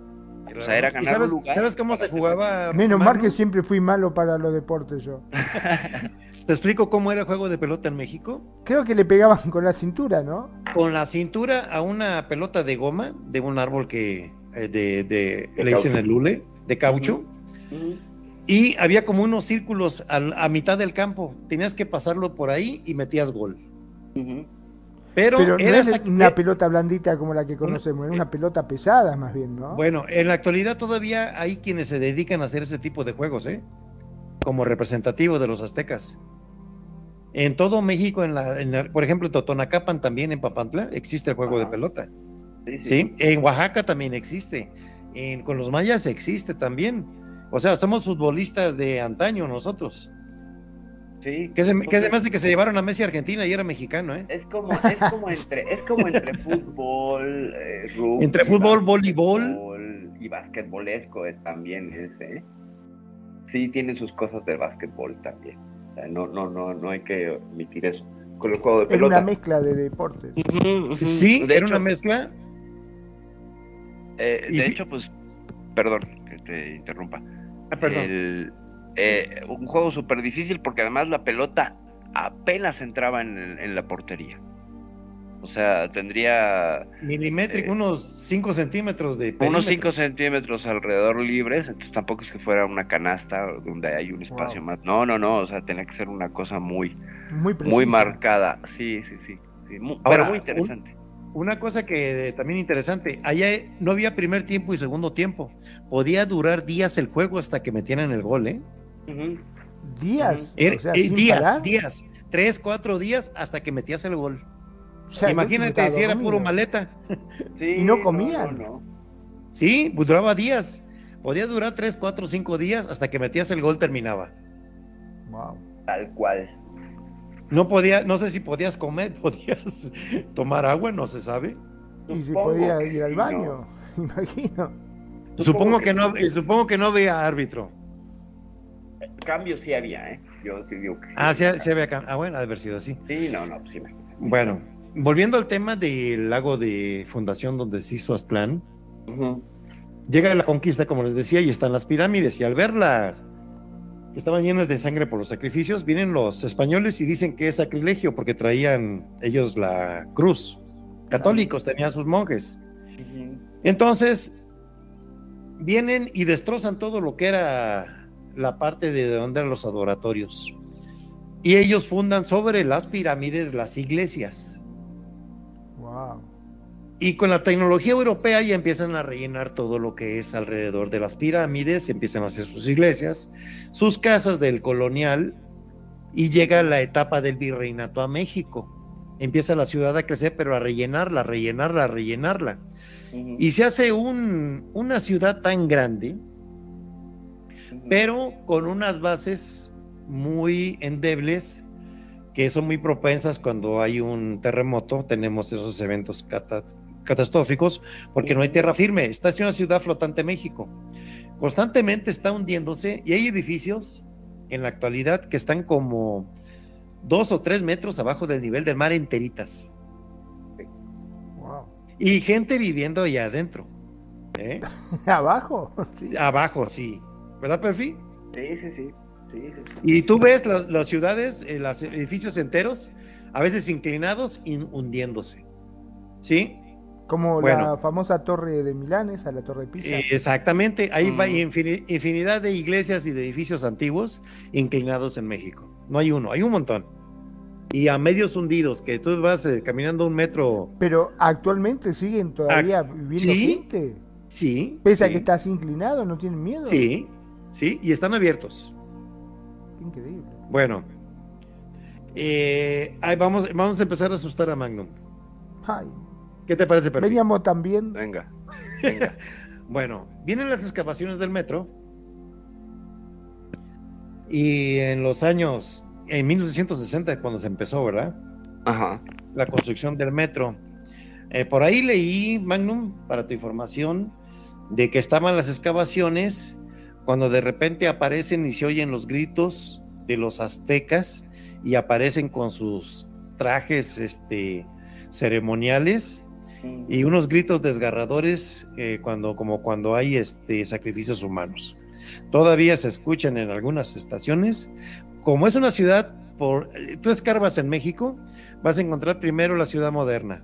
O sea, era ¿Y ganar sabes, un lugar. sabes cómo se jugaba? Menos mal que siempre fui malo para los deportes yo. ¿Te explico cómo era el juego de pelota en México? Creo que le pegaban con la cintura, ¿no? con la cintura a una pelota de goma de un árbol que eh, de, de, le dicen el lule, de caucho. Y había como unos círculos a mitad del campo. Tenías que pasarlo por ahí y metías gol. Pero, Pero no era es hasta que- una pelota blandita como la que conocemos, es una pelota pesada más bien, ¿no? Bueno, en la actualidad todavía hay quienes se dedican a hacer ese tipo de juegos, ¿eh? Como representativo de los aztecas. En todo México, en la, en la- por ejemplo, en Totonacapan también, en Papantla, existe el juego de pelota. Sí, sí. ¿sí? En Oaxaca también existe. En- con los mayas existe también. O sea, somos futbolistas de antaño nosotros. Sí. Que se, que Entonces, se me hace que se llevaron a Messi a Argentina y era mexicano, ¿eh? Es como, es como entre, es como entre fútbol, eh, rugby, Entre fútbol, voleibol. y basquetbolesco es también ese. ¿eh? Sí, tiene sus cosas de básquetbol también. No, no, no, no hay que omitir eso. Con el juego de Era pelota. una mezcla de deportes. Sí, de era hecho, una mezcla. eh, de hecho, pues, perdón que te interrumpa. Ah, perdón. El- eh, un juego súper difícil porque además la pelota apenas entraba en, el- en la portería. O sea, tendría Milimétrico, eh, unos 5 centímetros de unos perímetro. 5 centímetros alrededor libres, entonces tampoco es que fuera una canasta donde hay un espacio Wow. más. No, no, no, o sea, tenía que ser una cosa muy, Muy precisa. muy marcada. Sí, sí, sí. sí, mu- Ahora, pero muy un- interesante. Una cosa que eh, también interesante, allá eh, no había primer tiempo y segundo tiempo. Podía durar días el juego hasta que metieran el gol, ¿eh? Días, Era- o sea, eh, sin días, parar. días. Tres, cuatro días hasta que metías el gol. O sea, Imagínate si era puro maleta. Sí, Y no comían. no, no. Sí, pues duraba días. Podía durar tres, cuatro, cinco días hasta que metías el gol terminaba. Wow. Tal cual. No podía, no sé si podías comer, podías tomar agua, no se sabe. Y Supongo podía ir al sí, baño, imagino. Supongo, que, no, supongo que no había árbitro. Cambio sí había, ¿eh? Yo sí digo que sí Ah, sí, había sí había cam- Ah, bueno, ha de haber sido así. Sí, no, no, pues imagínate. Bueno, volviendo al tema del lago de fundación donde se hizo Aztlán, llega la conquista, como les decía, y están las pirámides, y al verlas que estaban llenas de sangre por los sacrificios, vienen los españoles y dicen que es sacrilegio porque traían ellos la cruz. Católicos tenían sus monjes. Entonces, vienen y destrozan todo lo que era la parte de donde eran los adoratorios. Y ellos fundan sobre las pirámides las iglesias. Wow. Y con la tecnología europea ya empiezan a rellenar todo lo que es alrededor de las pirámides, empiezan a hacer sus iglesias, sus casas del colonial, y llega la etapa del virreinato a México. Empieza la ciudad a crecer, pero a rellenarla, a rellenarla, a rellenarla. Y se hace un, una ciudad tan grande, pero con unas bases muy endebles que son muy propensas cuando hay un terremoto, tenemos esos eventos cata- catastróficos, porque no hay tierra firme. Esta es una ciudad flotante México. Constantemente está hundiéndose y hay edificios en la actualidad que están como dos o tres metros abajo del nivel del mar enteritas. Wow. Y gente viviendo allá adentro. ¿eh? ¿Abajo? Sí. Abajo, sí. ¿Verdad, Perfi? Sí, sí, sí. Sí, sí, sí. Y tú ves las, las ciudades, eh, los edificios enteros, a veces inclinados y hundiéndose. ¿Sí? Como la famosa torre de Milán, esa, la torre de Pisa. Eh, exactamente. Hay Mm. va- infinidad de iglesias y de edificios antiguos inclinados en México. No hay uno, hay un montón. Y a medios hundidos, que tú vas eh, caminando un metro. Pero actualmente siguen todavía viviendo ¿sí? gente. Sí. Pese a que estás inclinado, no tienen miedo. Sí, sí, y están abiertos. Increíble. Bueno. eh, ahí vamos, vamos a empezar a asustar a Magnum. Ay, ¿Qué te parece, Perfil? veníamos también. Venga, venga. Bueno, vienen las excavaciones del metro y en los años, en 1960 cuando se empezó, ¿verdad? Ajá. La construcción del metro. Eh, por ahí leí, Magnum, para tu información, de que estaban las excavaciones cuando de repente aparecen y se oyen los gritos de los aztecas y aparecen con sus trajes este, ceremoniales y unos gritos desgarradores eh, cuando como cuando hay este sacrificios humanos. Todavía se escuchan en algunas estaciones. Como es una ciudad por eh, tú escarbas en México, vas a encontrar primero la ciudad moderna,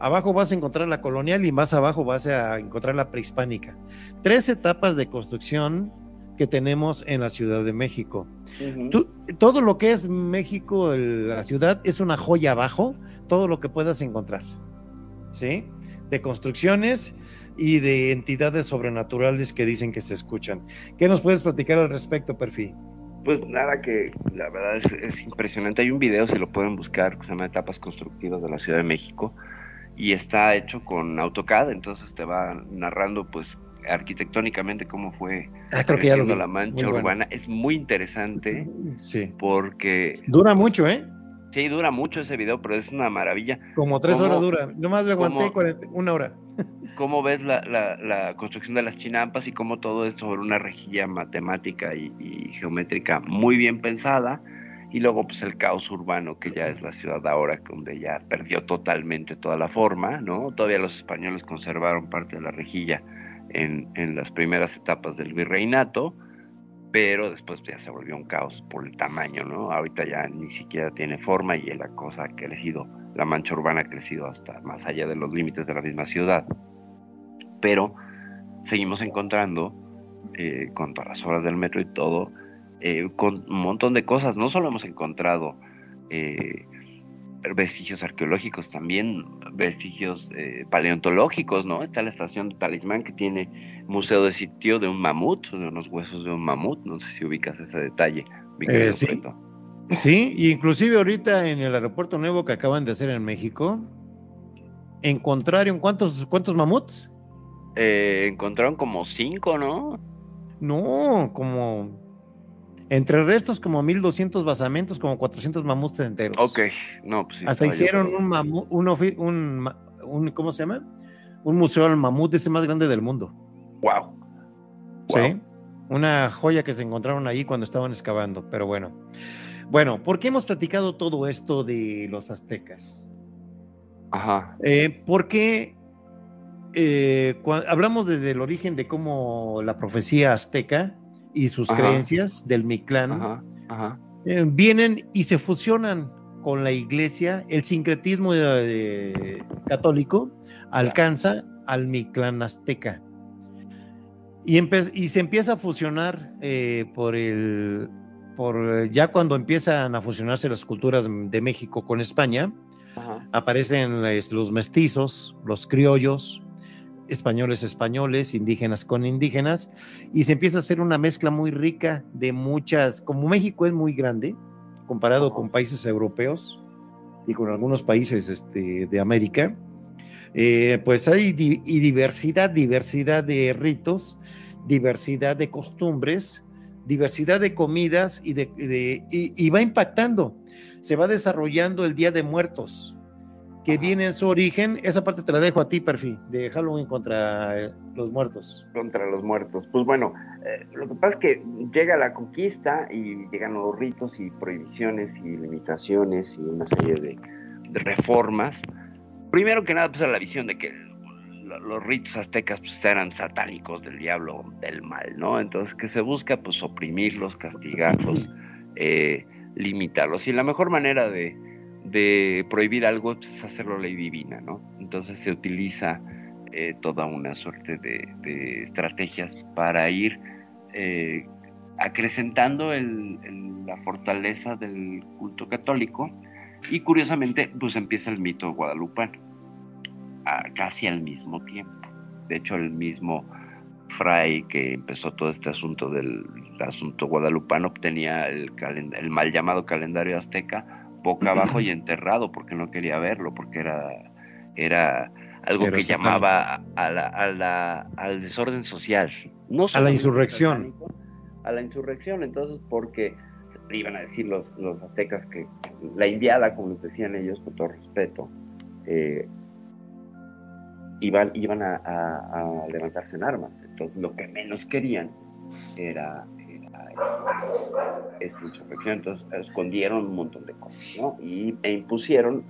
Abajo vas a encontrar la colonial y más abajo vas a encontrar la prehispánica. Tres etapas de construcción que tenemos en la Ciudad de México. Tú- todo lo que es México, el- la ciudad, es una joya abajo, todo lo que puedas encontrar. ¿Sí? De construcciones y de entidades sobrenaturales que dicen que se escuchan. ¿Qué nos puedes platicar al respecto, Perfil? Pues nada, que la verdad es, es impresionante. Hay un video, si lo pueden buscar, que se llama Etapas Constructivas de la Ciudad de México y está hecho con AutoCAD, entonces te va narrando pues arquitectónicamente cómo fue Ah, creo que ya lo creciendo vi. la Muy mancha bueno. urbana. Es muy interesante Sí. porque Dura mucho, ¿eh? sí, dura mucho ese video, pero es una maravilla. Como tres ¿Cómo- horas dura. Nomás le aguanté cómo- 40 una hora. cómo ves la, la- la construcción de las chinampas y cómo todo es sobre una rejilla matemática y, y geométrica muy bien pensada. Y luego pues el caos urbano que ya es la ciudad ahora, donde ya perdió totalmente toda la forma, ¿no? Todavía los españoles conservaron parte de la rejilla en, en las primeras etapas del virreinato, pero después ya se volvió un caos por el tamaño, ¿no? Ahorita ya ni siquiera tiene forma y la cosa ha crecido, la mancha urbana ha crecido hasta más allá de los límites de la misma ciudad pero seguimos encontrando, eh, con todas las horas del metro y todo, eh, con un montón de cosas. No solo hemos encontrado eh, vestigios arqueológicos, también vestigios eh, paleontológicos, ¿no? Está la estación de Talismán que tiene museo de sitio de un mamut, de unos huesos de un mamut, no sé si ubicas ese detalle. mi querido sí. Preto. Sí, y inclusive ahorita en el aeropuerto nuevo que acaban de hacer en México, encontraron cuántos, cuántos mamuts? Eh, encontraron como cinco, ¿no? No, como entre restos como 1200 basamentos, como 400 mamuts enteros. Ok, no, pues sí, Hasta yo, hicieron un mamut, un, un, un- ¿cómo se llama? Un museo al mamut ese más grande del mundo. Wow. Sí. Una joya que se encontraron ahí cuando estaban excavando, pero bueno. Bueno, ¿por qué hemos platicado todo esto de los aztecas? Ajá. Eh, porque eh, hablamos desde el origen de cómo la profecía azteca y sus Ajá. creencias del Mictlán Ajá. Ajá. eh, vienen y se fusionan con la iglesia, el sincretismo eh, católico alcanza al Mictlán azteca. Y, y se empieza a fusionar eh, por el por eh, ya cuando empiezan a fusionarse las culturas de México con España, aparecen les- los mestizos, los criollos, españoles españoles, indígenas con indígenas, y se empieza a hacer una mezcla muy rica de muchas, como México es muy grande, comparado con países europeos y con algunos países este, de América, eh, pues hay di- y diversidad, diversidad de ritos, diversidad de costumbres, diversidad de comidas y, de, de- y- y va impactando. Se va desarrollando el Día de Muertos, que viene en su origen, esa parte te la dejo a ti, Perfi, de Halloween contra eh, los muertos. contra los muertos. Pues bueno, eh, lo que pasa es que llega la conquista y llegan los ritos y prohibiciones y limitaciones y una serie de, reformas. Primero que nada, pues la visión de que lo- los ritos aztecas pues eran satánicos del diablo, del mal, ¿no? Entonces que se busca pues oprimirlos, castigarlos, eh, limitarlos. Y la mejor manera de, de prohibir algo pues, es hacerlo ley divina, ¿no? Entonces se utiliza eh, toda una suerte de, estrategias para ir eh, acrecentando el- la fortaleza del culto católico y curiosamente pues empieza el mito guadalupano a- casi al mismo tiempo. De hecho el mismo Fray que empezó todo este asunto del asunto guadalupano tenía el, el mal llamado calendario azteca boca abajo y enterrado porque no quería verlo, porque era, era algo que llamaba a la, a la- al desorden social. No solamente insurrección. satánico, A la insurrección, entonces, porque iban a decir los, los aztecas que la indiada, como les decían ellos, con todo respeto, eh, iban, iban a, a- a levantarse en armas. Entonces, lo que menos querían era, insurrección. Entonces, escondieron un montón de cosas, ¿no? Y, e impusieron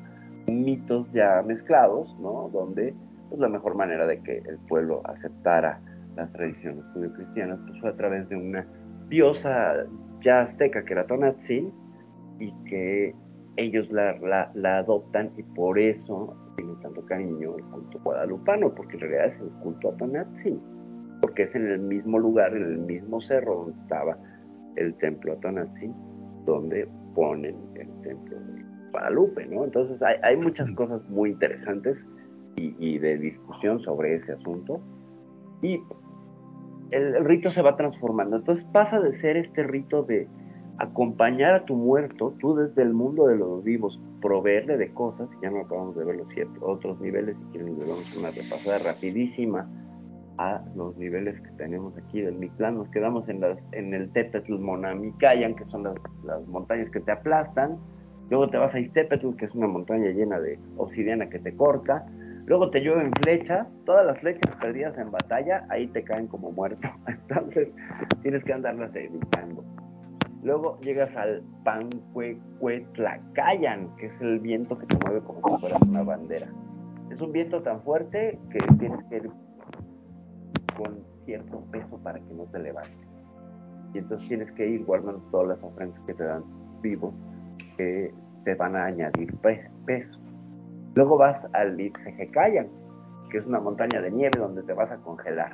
mitos ya mezclados, ¿no? Donde pues, la mejor manera de que el pueblo aceptara las tradiciones judio-cristianas pues, fue a través de una diosa ya azteca que era Tonantzin y que ellos la, adoptan y por eso tiene tanto cariño el culto guadalupano, porque en realidad es el culto a Tonantzin, porque es en el mismo lugar, en el mismo cerro donde estaba el templo Tonantzin, donde ponen el templo de Guadalupe, ¿no? Entonces hay, hay muchas cosas muy interesantes y, y, de discusión sobre ese asunto. Y el, el, rito se va transformando. Entonces pasa de ser este rito de acompañar a tu muerto, tú desde el mundo de los vivos, proveerle de cosas, ya no acabamos de ver los siete otros niveles, si quieren les damos una repasada rapidísima a los niveles que tenemos aquí del Mictlán, nos quedamos en, las, en el Tetetl Monamicayan, que son las, montañas que te aplastan, luego te vas a Iztepetl, que es una montaña llena de obsidiana que te corta, luego te llueven flechas, todas las flechas perdidas en batalla, ahí te caen como muerto, entonces tienes que andarlas evitando. Luego llegas al Pancuecuetlacayan, que es el viento que te mueve como si fuera una bandera. Es un viento tan fuerte que tienes que ir con cierto peso para que no te levante. Y entonces tienes que ir guardando todas las ofrendas que te dan vivos, que te van a añadir peso. Luego vas al Itzejecayan, que es una montaña de nieve donde te vas a congelar.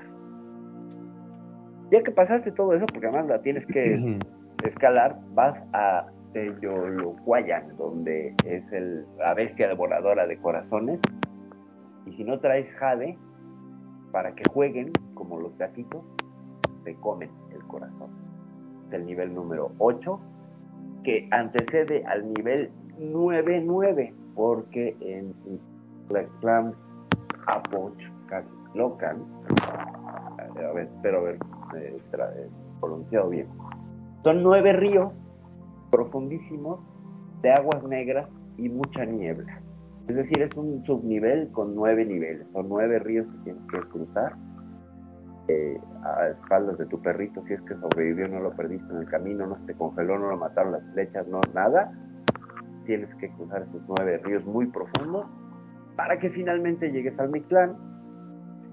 Ya que pasaste todo eso, porque además la tienes que escalar, vas a Teyolocuayan, donde es el, la bestia devoradora de corazones. Y si no traes jade, para que jueguen como los gatitos, te comen el corazón. Es el nivel número 8, que antecede al nivel 9-9, porque en Clan Apoch Locan, a ver, espero haber eh, pronunciado bien son nueve ríos profundísimos de aguas negras y mucha niebla. Es decir, es un subnivel con nueve niveles. Son nueve ríos que tienes que cruzar eh, a espaldas de tu perrito. Si es que sobrevivió, no lo perdiste en el camino, no se te congeló, no lo mataron las flechas, no, nada. Tienes que cruzar esos nueve ríos muy profundos para que finalmente llegues al Mictlán,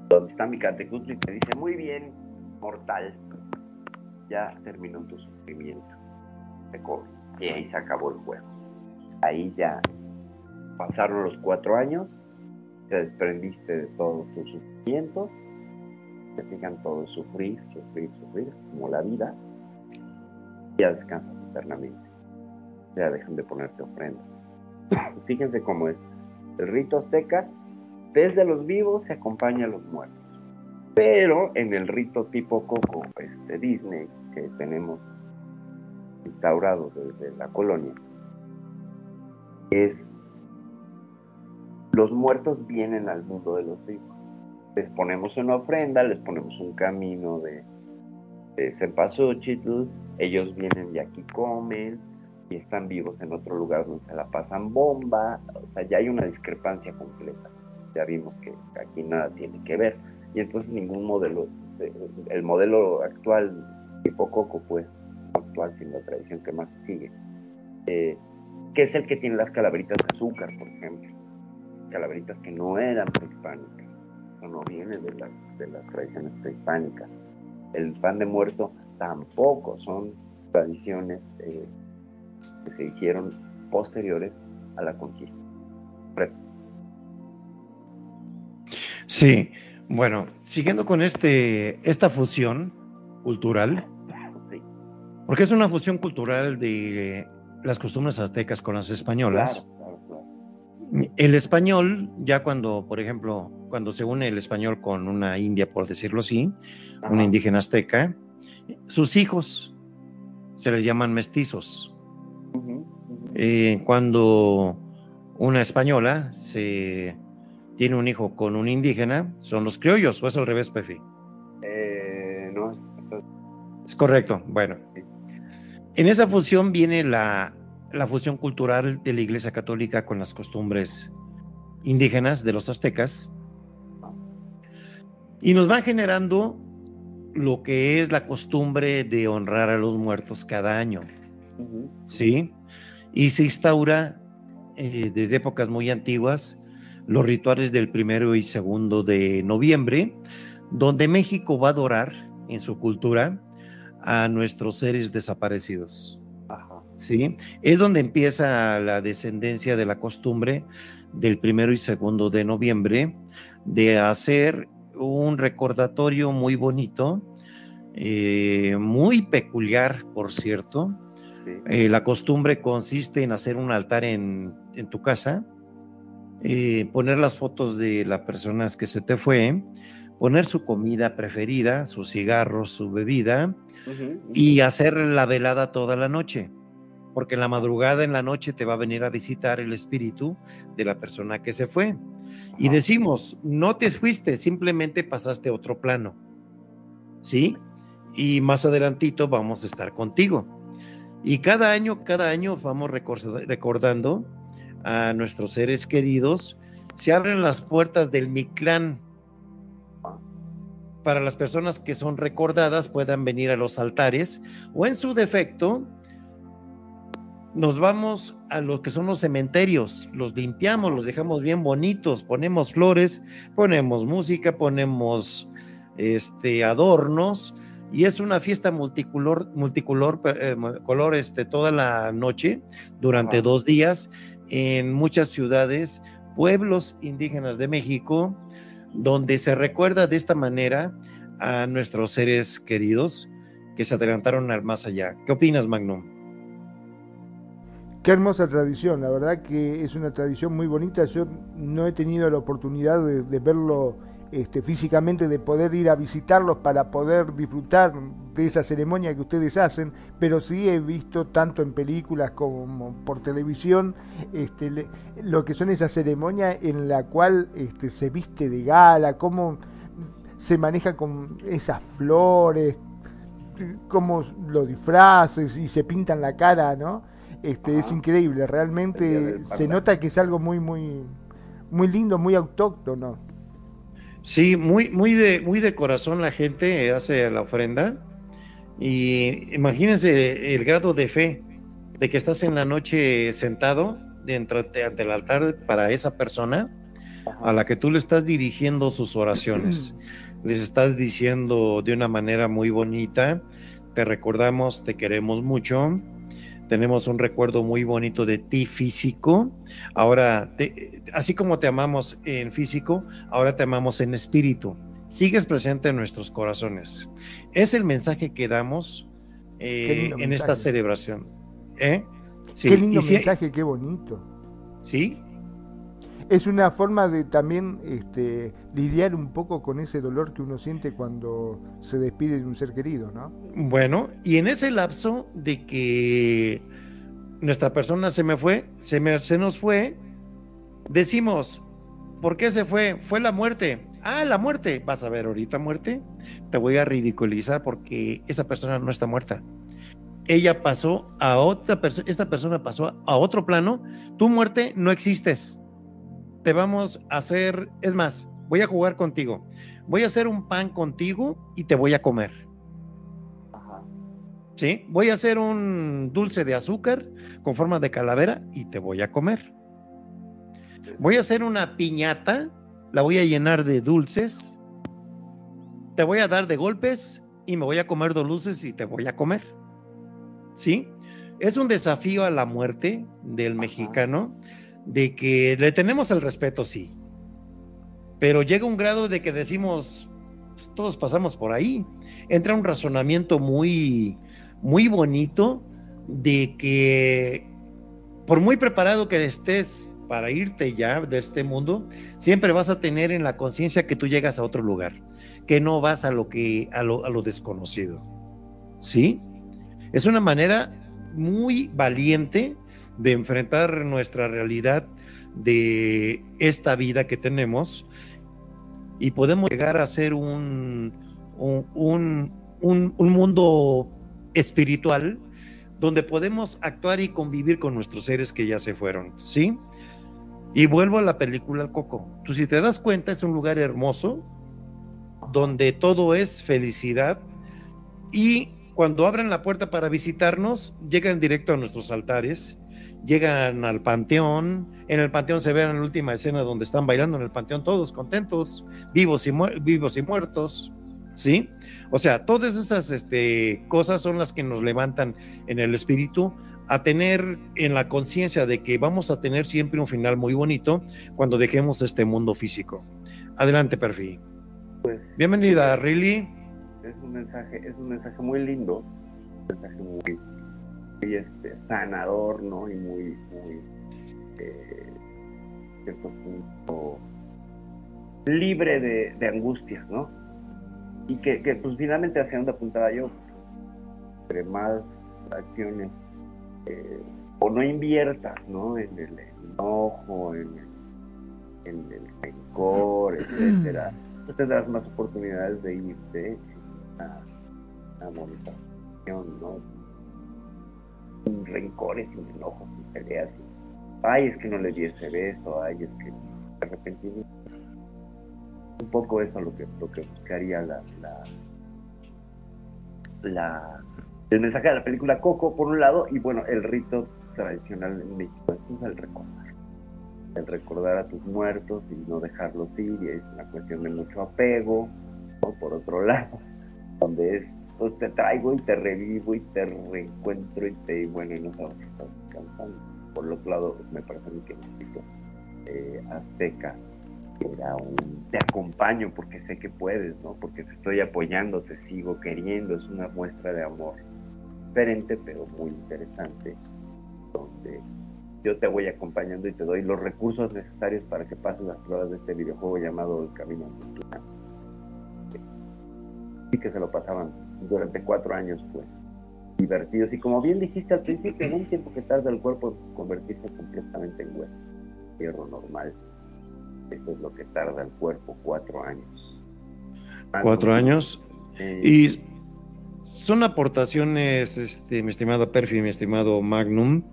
donde está mi Catecutli y te dice, muy bien, mortal, ya terminó tu sufrimiento COVID. Y ahí se acabó el juego. Ahí ya pasaron los cuatro años, te desprendiste de todos tus sufrimientos, te fijan todo sufrir, sufrir, sufrir, como la vida, ya descansas eternamente. Ya dejan de ponerte ofrendas. Fíjense cómo es. El rito azteca, desde los vivos se acompaña a los muertos. Pero en el rito tipo Coco, este, Disney, que tenemos instaurado desde la colonia, es los muertos vienen al mundo de los vivos. Les ponemos una ofrenda, les ponemos un camino de, de cempasúchitl, ellos vienen y aquí comen y están vivos en otro lugar donde se la pasan bomba, o sea, ya hay una discrepancia completa. Ya vimos que aquí nada tiene que ver y entonces ningún modelo, el modelo actual tipo Coco, pues, actual, sin la tradición que más sigue, eh, que es el que tiene las calaveritas de azúcar, por ejemplo, calaveritas que no eran prehispánicas, o no vienen de, de las tradiciones prehispánicas. El pan de muerto tampoco son tradiciones eh, que se hicieron posteriores a la conquista. Sí, bueno, siguiendo con este, esta fusión cultural, porque es una fusión cultural de las costumbres aztecas con las españolas. Claro. El español, ya cuando, por ejemplo, cuando se une el español con una india, por decirlo así, Ajá. una indígena azteca, sus hijos se le llaman mestizos. Uh -huh, uh -huh. Eh, cuando una española se tiene un hijo con un indígena, son los criollos, o es al revés, Pefi. Eh, no. Es correcto, bueno. En esa fusión viene la, la fusión cultural de la Iglesia Católica con las costumbres indígenas de los aztecas y nos va generando lo que es la costumbre de honrar a los muertos cada año. ¿Sí? Y se instaura eh, desde épocas muy antiguas los rituales del primero y segundo de noviembre, donde México va a adorar en su cultura a nuestros seres desaparecidos. ¿Sí? Es donde empieza la descendencia de la costumbre del primero y segundo de noviembre de hacer un recordatorio muy bonito, eh, muy peculiar, por cierto. Eh, la costumbre consiste en hacer un altar en, tu casa, eh, poner las fotos de las personas que se te fue, poner su comida preferida, sus cigarros, su bebida y hacer la velada toda la noche porque en la madrugada, en la noche, te va a venir a visitar el espíritu de la persona que se fue. Y decimos, no te fuiste, simplemente pasaste a otro plano. ¿Sí? Y más adelantito vamos a estar contigo. Y cada año, cada año vamos recordando a nuestros seres queridos. Se abren las puertas del Mictlán. Para las personas que son recordadas puedan venir a los altares o en su defecto nos vamos a lo que son los cementerios, los limpiamos, los dejamos bien bonitos, ponemos flores, ponemos música, ponemos este adornos y es una fiesta multicolor, multicolor eh, color este, toda la noche durante dos días en muchas ciudades, pueblos indígenas de México, donde se recuerda de esta manera a nuestros seres queridos que se adelantaron al más allá. ¿Qué opinas, Magnum? Qué hermosa tradición, la verdad que es una tradición muy bonita. Yo no he tenido la oportunidad de, verlo este, físicamente, de poder ir a visitarlos para poder disfrutar de esa ceremonia que ustedes hacen, pero sí he visto tanto en películas como por televisión este, lo que son esas ceremonias en la cual este, se viste de gala, cómo se maneja con esas flores, cómo los disfraces y se pintan la cara, ¿no? Este, es increíble, realmente se nota que es algo muy, muy, muy lindo, muy autóctono. Sí, muy, muy de, muy de corazón la gente hace la ofrenda. Y imagínense el grado de fe de que estás en la noche sentado dentro ante el altar para esa persona a la que tú le estás dirigiendo sus oraciones. Les estás diciendo de una manera muy bonita, te recordamos, te queremos mucho, tenemos un recuerdo muy bonito de ti físico. Ahora, así como te amamos en físico, ahora te amamos en espíritu. Sigues presente en nuestros corazones. Es el mensaje que damos eh, en esta celebración. ¿Eh? qué lindo mensaje, qué bonito. Sí, es una forma de también este, lidiar un poco con ese dolor que uno siente cuando se despide de un ser querido, ¿no? Bueno, y en ese lapso de que nuestra persona se me fue, se, me, nos fue, decimos, ¿por qué se fue? Fue la muerte. Ah, la muerte. Vas a ver ahorita muerte. Te voy a ridiculizar porque esa persona no está muerta. Ella pasó a otra persona, esta persona pasó a otro plano. Tu muerte no existes te vamos a hacer, es más, voy a jugar contigo. Voy a hacer un pan contigo y te voy a comer. ¿Sí? Voy a hacer un dulce de azúcar con forma de calavera y te voy a comer. Voy a hacer una piñata, la voy a llenar de dulces, te voy a dar de golpes y me voy a comer dos luces y te voy a comer. ¿Sí? Es un desafío a la muerte del mexicano de que le tenemos el respeto, sí, pero llega un grado de que decimos, pues, todos pasamos por ahí. Entra un razonamiento muy, muy bonito de que por muy preparado que estés para irte ya de este mundo, siempre vas a tener en la conciencia que tú llegas a otro lugar, que no vas a lo que a lo, a lo desconocido. ¿Sí? Es una manera muy valiente de enfrentar nuestra realidad de esta vida que tenemos y podemos llegar a ser un, un, mundo espiritual donde podemos actuar y convivir con nuestros seres que ya se fueron, ¿sí? Y vuelvo a la película El Coco. Tú si te das cuenta es un lugar hermoso donde todo es felicidad y cuando abren la puerta para visitarnos llegan directo a nuestros altares llegan al panteón, en el panteón se ve en la última escena donde están bailando en el panteón todos contentos, vivos y, vivos y muertos, ¿sí? O sea, todas esas este, cosas son las que nos levantan en el espíritu a tener en la conciencia de que vamos a tener siempre un final muy bonito cuando dejemos este mundo físico. Adelante, Perfi. Pues, Bienvenida, Riley. Es un mensaje, es un mensaje muy lindo, un mensaje muy, muy, este, sanador, ¿no? Y muy, muy eh, cierto punto, libre de, de angustias, ¿no? Y que, que, pues finalmente hacia dónde apuntaba yo, entre más acciones eh, o no inviertas, ¿no? En el enojo, en el, en el rencor, etcétera, pues tendrás más oportunidades de irte a bonita ¿no? Sin rencores, sin enojos, sin peleas. Ay, es que no le di ese beso, ay, es que de repente un poco eso lo que lo que buscaría la, la, la el mensaje de la película Coco por un lado y bueno el rito tradicional en México es el recordar el recordar a tus muertos y no dejarlos ir y es una cuestión de mucho apego por otro lado donde es pues te traigo y te revivo y te reencuentro y te bueno y no sabes si estás descansando por el otro lado me parece a mí que México eh, azteca era un te acompaño porque sé que puedes, ¿no? Porque te estoy apoyando, te sigo queriendo, es una muestra de amor diferente pero muy interesante, donde yo te voy acompañando y te doy los recursos necesarios para que pases las pruebas de este videojuego llamado El Camino a Fortuna. Y que se lo pasaban durante cuatro años, pues, divertidos. Y como bien dijiste al principio, en un tiempo que tarda el cuerpo en convertirse completamente en hueso, hierro normal. Eso es lo que tarda el cuerpo, cuatro años. Cuatro años. Eh, Y son aportaciones, este, mi estimada Perfi, mi estimado Magnum.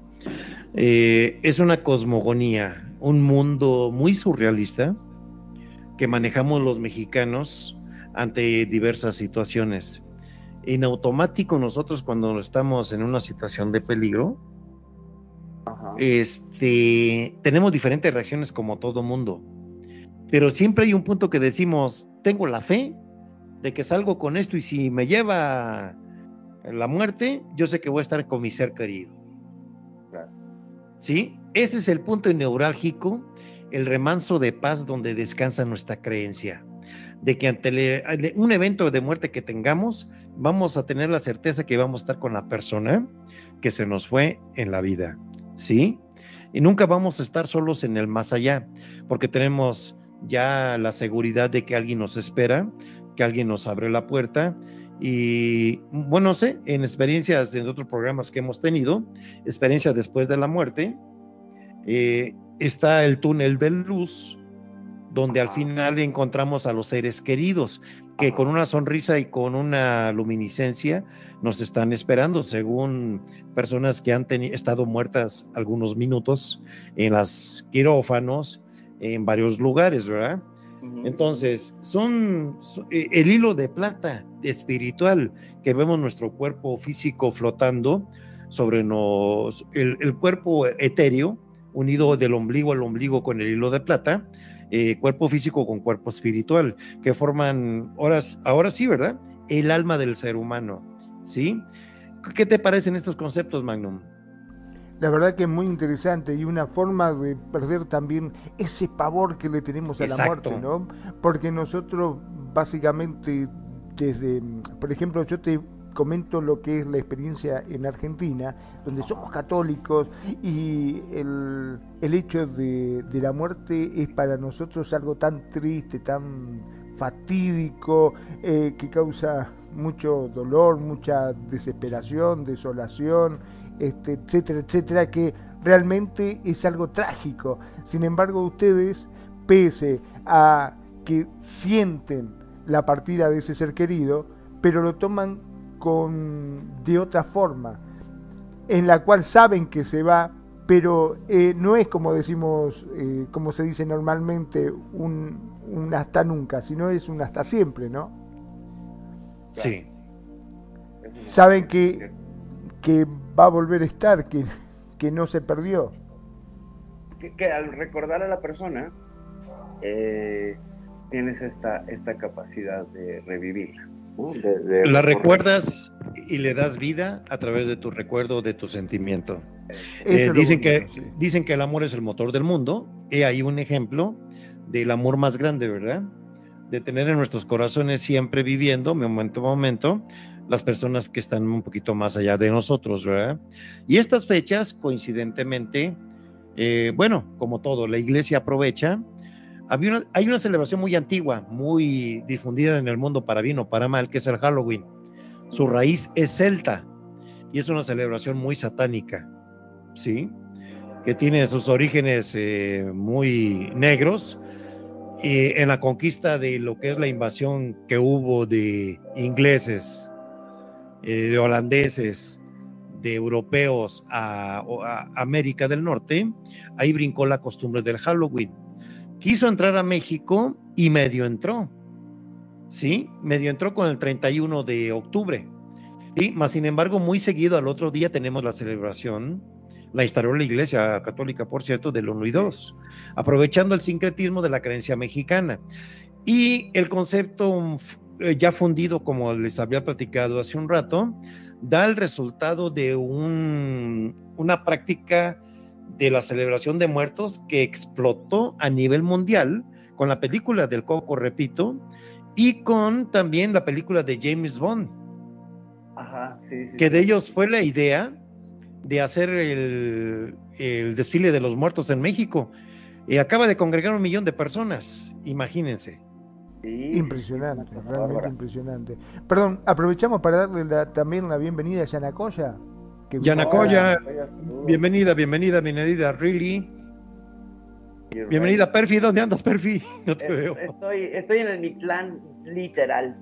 Eh, es una cosmogonía, un mundo muy surrealista que manejamos los mexicanos ante diversas situaciones. En automático nosotros cuando estamos en una situación de peligro, ajá. este, tenemos diferentes reacciones como todo mundo. Pero siempre hay un punto que decimos, tengo la fe de que salgo con esto y si me lleva la muerte, yo sé que voy a estar con mi ser querido. Claro. ¿Sí? Ese es el punto neurálgico, el remanso de paz donde descansa nuestra creencia. De que ante un evento de muerte que tengamos, vamos a tener la certeza que vamos a estar con la persona que se nos fue en la vida. ¿Sí? Y nunca vamos a estar solos en el más allá, porque tenemos ya la seguridad de que alguien nos espera, que alguien nos abre la puerta. Y bueno, no sé, en experiencias de otros programas que hemos tenido, experiencia después de la muerte, eh, está el túnel de luz, donde al final encontramos a los seres queridos, que con una sonrisa y con una luminiscencia nos están esperando, según personas que han estado muertas algunos minutos en las quirófanos, en varios lugares, ¿verdad? Entonces, son so- eh, el hilo de plata espiritual que vemos nuestro cuerpo físico flotando sobre nos, el, el cuerpo etéreo, unido del ombligo al ombligo con el hilo de plata, eh, cuerpo físico con cuerpo espiritual, que forman, horas, ahora sí, ¿verdad? El alma del ser humano, ¿sí? ¿Qué te parecen estos conceptos, Magnum? La verdad que es muy interesante y una forma de perder también ese pavor que le tenemos a la muerte, ¿no? Porque nosotros básicamente desde, por ejemplo, yo te comento lo que es la experiencia en Argentina, donde somos católicos y el, el hecho de, de la muerte es para nosotros algo tan triste, tan fatídico, eh, que causa mucho dolor, mucha desesperación, desolación, este, etcétera, etcétera, que realmente es algo trágico. Sin embargo, ustedes, pese a que sienten la partida de ese ser querido, pero lo toman con de otra forma, en la cual saben que se va, pero eh, no es como decimos, eh, como se dice normalmente, un, un hasta nunca, sino es un hasta siempre, ¿no? Sí. Saben que, que va a volver a estar, que, que no se perdió. que, que al recordar a la persona, eh, tienes esta, esta capacidad de revivirla. ¿No? De- de La recuerdas, y le das vida a través de tu recuerdo, de tu sentimiento. Eh, dicen, bonito, que, sí. dicen que el amor es el motor del mundo. He ahí un ejemplo del amor más grande, ¿verdad? De tener en nuestros corazones siempre viviendo, momento a momento, las personas que están un poquito más allá de nosotros, ¿verdad? Y estas fechas, coincidentemente, eh, bueno, como todo, la iglesia aprovecha. Hay una celebración muy antigua, muy difundida en el mundo para bien o para mal, que es el Halloween. Su raíz es celta y es una celebración muy satánica, ¿sí? Que tiene sus orígenes eh, muy negros y en la conquista de lo que es la invasión que hubo de ingleses, eh, de holandeses, de europeos a, a América del Norte, ahí brincó la costumbre del Halloween. Quiso entrar a México y medio entró, ¿sí? Medio entró con el 31 de octubre. Sí, más sin embargo, muy seguido al otro día tenemos la celebración, la instaló la Iglesia Católica, por cierto, del 1 y 2, aprovechando el sincretismo de la creencia mexicana. Y el concepto eh, ya fundido, como les había platicado hace un rato, da el resultado de un, una práctica de la celebración de muertos que explotó a nivel mundial con la película del Coco, repito, y con también la película de James Bond Ajá, sí, sí. que sí. de ellos fue la idea de hacer el, el desfile de los muertos en México. Y acaba de congregar un millón de personas, imagínense. Sí, Impresionante, realmente impresionante. Perdón, aprovechamos para darle la- también la bienvenida a Yanacoya. Que Yanacoya, bienvenida, bienvenida, bienvenida, Really. Bienvenida, Perfi, ¿dónde andas, Perfi? No te Es- veo. Estoy, estoy en el Mictlán literal.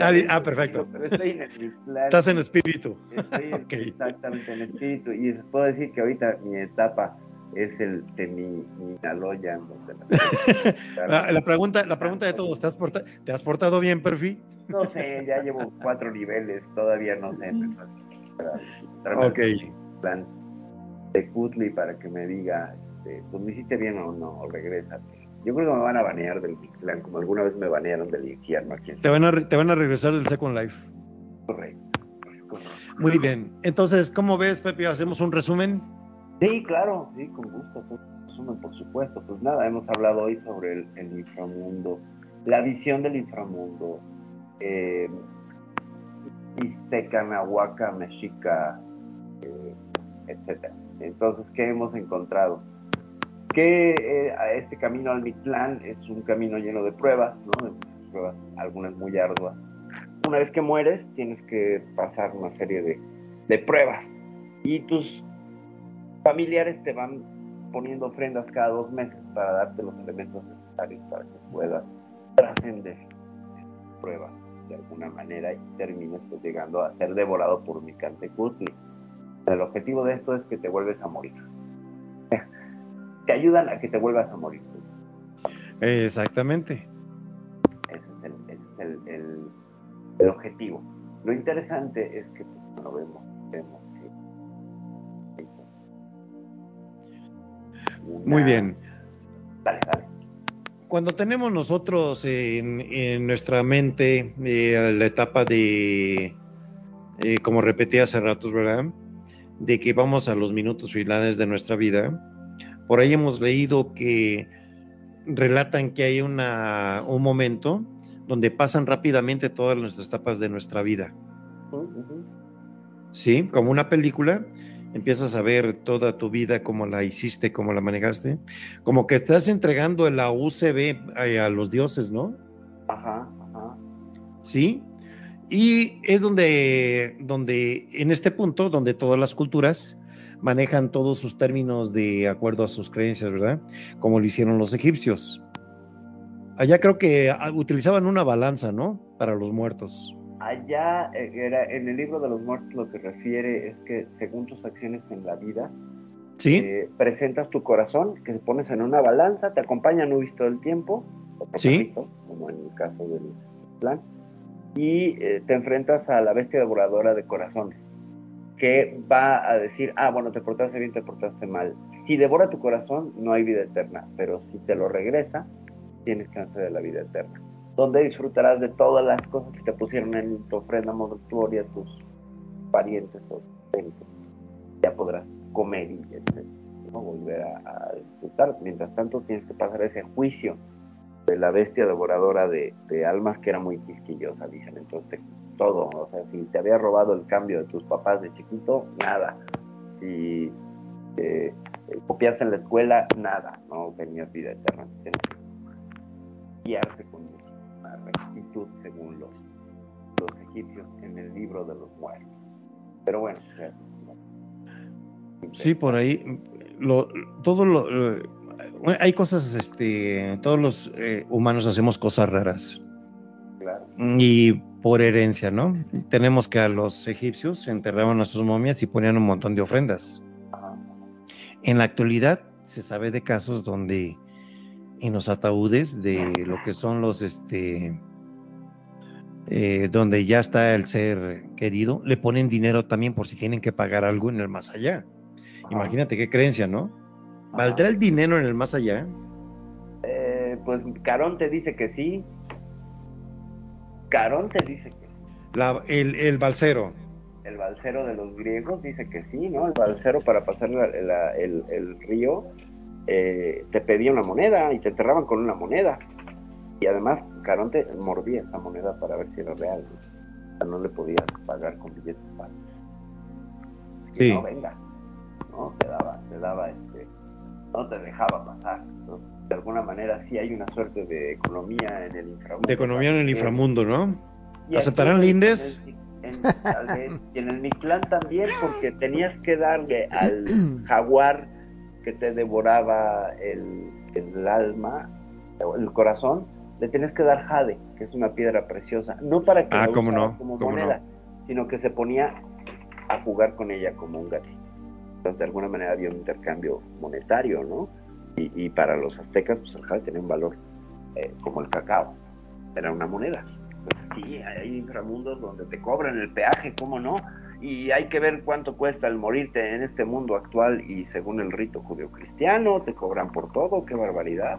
Ah, ah, perfecto. Pero estoy en el Mictlán. Estás en espíritu. Estoy exactamente en espíritu. Y les puedo decir que ahorita mi etapa es el de mi, mi la- La pregunta, la pregunta de todos, ¿te has, porta- ¿te has portado bien, Perfi? No sé, ya llevo cuatro niveles, todavía no sé. pero- Ok. plan de Kutli para que me diga, este, pues me hiciste bien o no, o regrésate. Yo creo que me van a banear del Mictlán, como alguna vez me banearon del infierno aquí Te van a, re- te van a regresar del Second Life. Correcto. Muy bien. Entonces, ¿cómo ves, Pepe? ¿Hacemos un resumen? Sí, claro, sí, con gusto, resumen, por supuesto. Pues nada, hemos hablado hoy sobre el, el inframundo, la visión del inframundo, eh, Mixteca, Nahuaca, Mexica, eh, etcétera. Entonces, ¿qué hemos encontrado? Que eh, este camino al Mictlán es un camino lleno de pruebas, ¿no? De pruebas, algunas muy arduas. Una vez que mueres, tienes que pasar una serie de, de pruebas. Y tus familiares te van poniendo ofrendas cada dos meses para darte los elementos necesarios para que puedas trascender pruebas de alguna manera y termines pues, llegando a ser devorado por un Kutli. El objetivo de esto es que te vuelves a morir. Te ayudan a que te vuelvas a morir. Exactamente. Ese es el, ese es el, el- el objetivo. Lo interesante es que pues, lo vemos, vemos que Muy bien. Dale, dale. Cuando tenemos nosotros en, en nuestra mente eh, la etapa de, eh, como repetí hace ratos, ¿verdad? De que vamos a los minutos finales de nuestra vida. Por ahí hemos leído que relatan que hay una, un momento donde pasan rápidamente todas nuestras etapas de nuestra vida. Ujú. ¿sí? Como una película, empiezas a ver toda tu vida, cómo la hiciste, cómo la manejaste, como que estás entregando la UCB a, a los dioses, ¿no? Ajá, ajá. ¿Sí? Y es donde, donde, en este punto, donde todas las culturas manejan todos sus términos de acuerdo a sus creencias, ¿verdad? Como lo hicieron los egipcios. Allá creo que ah, utilizaban una balanza, ¿no? Para los muertos. Allá eh, era en el libro de los muertos lo que refiere es que según tus acciones en la vida, ¿Sí? eh, presentas tu corazón, que pones en una balanza, te acompaña Nubis todo el tiempo, otro Sí. como en el caso del plan, y eh, te enfrentas a la bestia devoradora de corazones, que va a decir, ah, bueno, te portaste bien, te portaste mal. Si devora tu corazón, no hay vida eterna, pero si te lo regresa, tienes chance de la vida eterna donde disfrutarás de todas las cosas que te pusieron en tu ofrenda mortuoria, tus parientes o ya podrás comer y ¿no? volver a, disfrutar. Mientras tanto tienes que pasar ese juicio de la bestia devoradora de, almas que era muy quisquillosa, dicen. Entonces, todo, o sea, si te había robado el cambio de tus papás de chiquito, nada. Si eh, eh, copiaste en la escuela, nada, no tenías vida eterna. Tienes que guiarse con según los, los egipcios en el libro de los muertos. Pero bueno, Sí, por ahí. Lo, todo lo, hay cosas, este, todos los eh, humanos hacemos cosas raras. claro. Y por herencia, ¿no? Tenemos que a los egipcios enterraban a sus momias y ponían un montón de ofrendas. Ajá. En la actualidad se sabe de casos donde en los ataúdes de lo que son los, este, eh, donde ya está el ser querido, le ponen dinero también por si tienen que pagar algo en el más allá. Imagínate qué creencia, ¿no? ¿Valdrá el dinero en el más allá? Eh, pues Carón te dice que sí. Carón te dice que sí. La- el, el balsero. El balsero de los griegos dice que sí, ¿no? El balsero para pasar la- la- el, el río eh, te pedía una moneda y te enterraban con una moneda. Y además Caronte mordía esa moneda para ver si era real. ¿no? O sea, no le podías pagar con billetes falsos. Que Sí. No, venga. No, te daba, te daba este, no te dejaba pasar. ¿no? De alguna manera sí hay una suerte de economía en el inframundo. De economía en el inframundo, ¿no? Y ¿Aceptarán aquí lindes? en el- en- tal vez, y en el Mictlán también, porque tenías que darle al jaguar que te devoraba el, el alma, o el corazón, le tenías que dar jade, que es una piedra preciosa, no para que Ah, la cómo no, como cómo moneda, sino que se ponía a jugar con ella como un gatito. Entonces, de alguna manera había un intercambio monetario, ¿no? Y, y para los aztecas, pues el jade tenía un valor eh, como el cacao, era una moneda. Pues sí, hay inframundos donde te cobran el peaje, ¿cómo no? Y hay que ver cuánto cuesta el morirte en este mundo actual y según el rito judio-cristiano, te cobran por todo, qué barbaridad.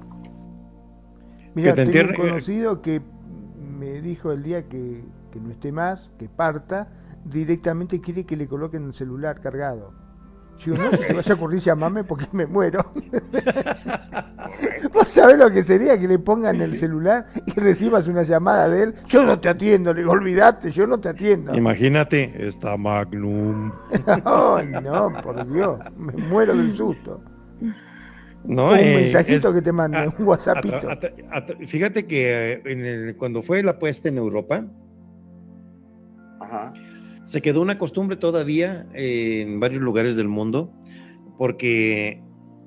Mira, te tengo un entierre- conocido que me dijo el día que, que no esté más, que parta, directamente quiere que le coloquen el celular cargado. Yo no, si te vas a ocurrir llamarme porque me muero. ¿Vos sabés lo que sería que le pongan el celular y recibas una llamada de él? Yo no te atiendo, le digo, olvídate, yo no te atiendo. Imagínate, está Magnum. Ay, no, por Dios, me muero del susto. No, un Eh, mensajito es- que te mande, a- un WhatsAppito. fíjate que eh, en el- cuando fue la puesta en Europa, Ajá. se quedó una costumbre todavía eh, en varios lugares del mundo, porque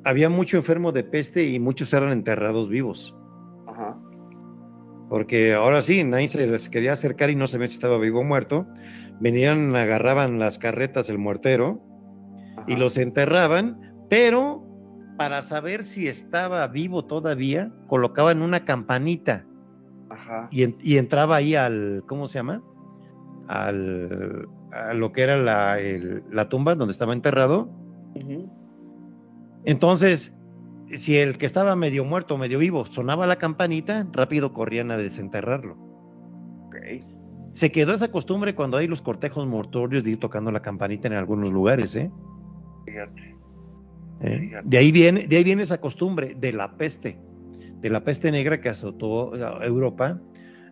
había mucho enfermo de peste y muchos eran enterrados vivos. Ajá. Porque ahora sí, nadie se les quería acercar y no sabía si estaba vivo o muerto. Venían, agarraban las carretas el muertero y los enterraban, pero para saber si estaba vivo todavía, colocaban una campanita Ajá. y, en- y entraba ahí al, ¿cómo se llama? Al, a lo que era la, el- la tumba donde estaba enterrado. Entonces, si el que estaba medio muerto o medio vivo sonaba la campanita, rápido corrían a desenterrarlo. Se quedó esa costumbre cuando hay los cortejos mortuorios de ir tocando la campanita en algunos lugares, ¿eh? Fíjate. ¿Eh? De ahí viene, de ahí viene esa costumbre de la peste, de la peste negra que azotó a Europa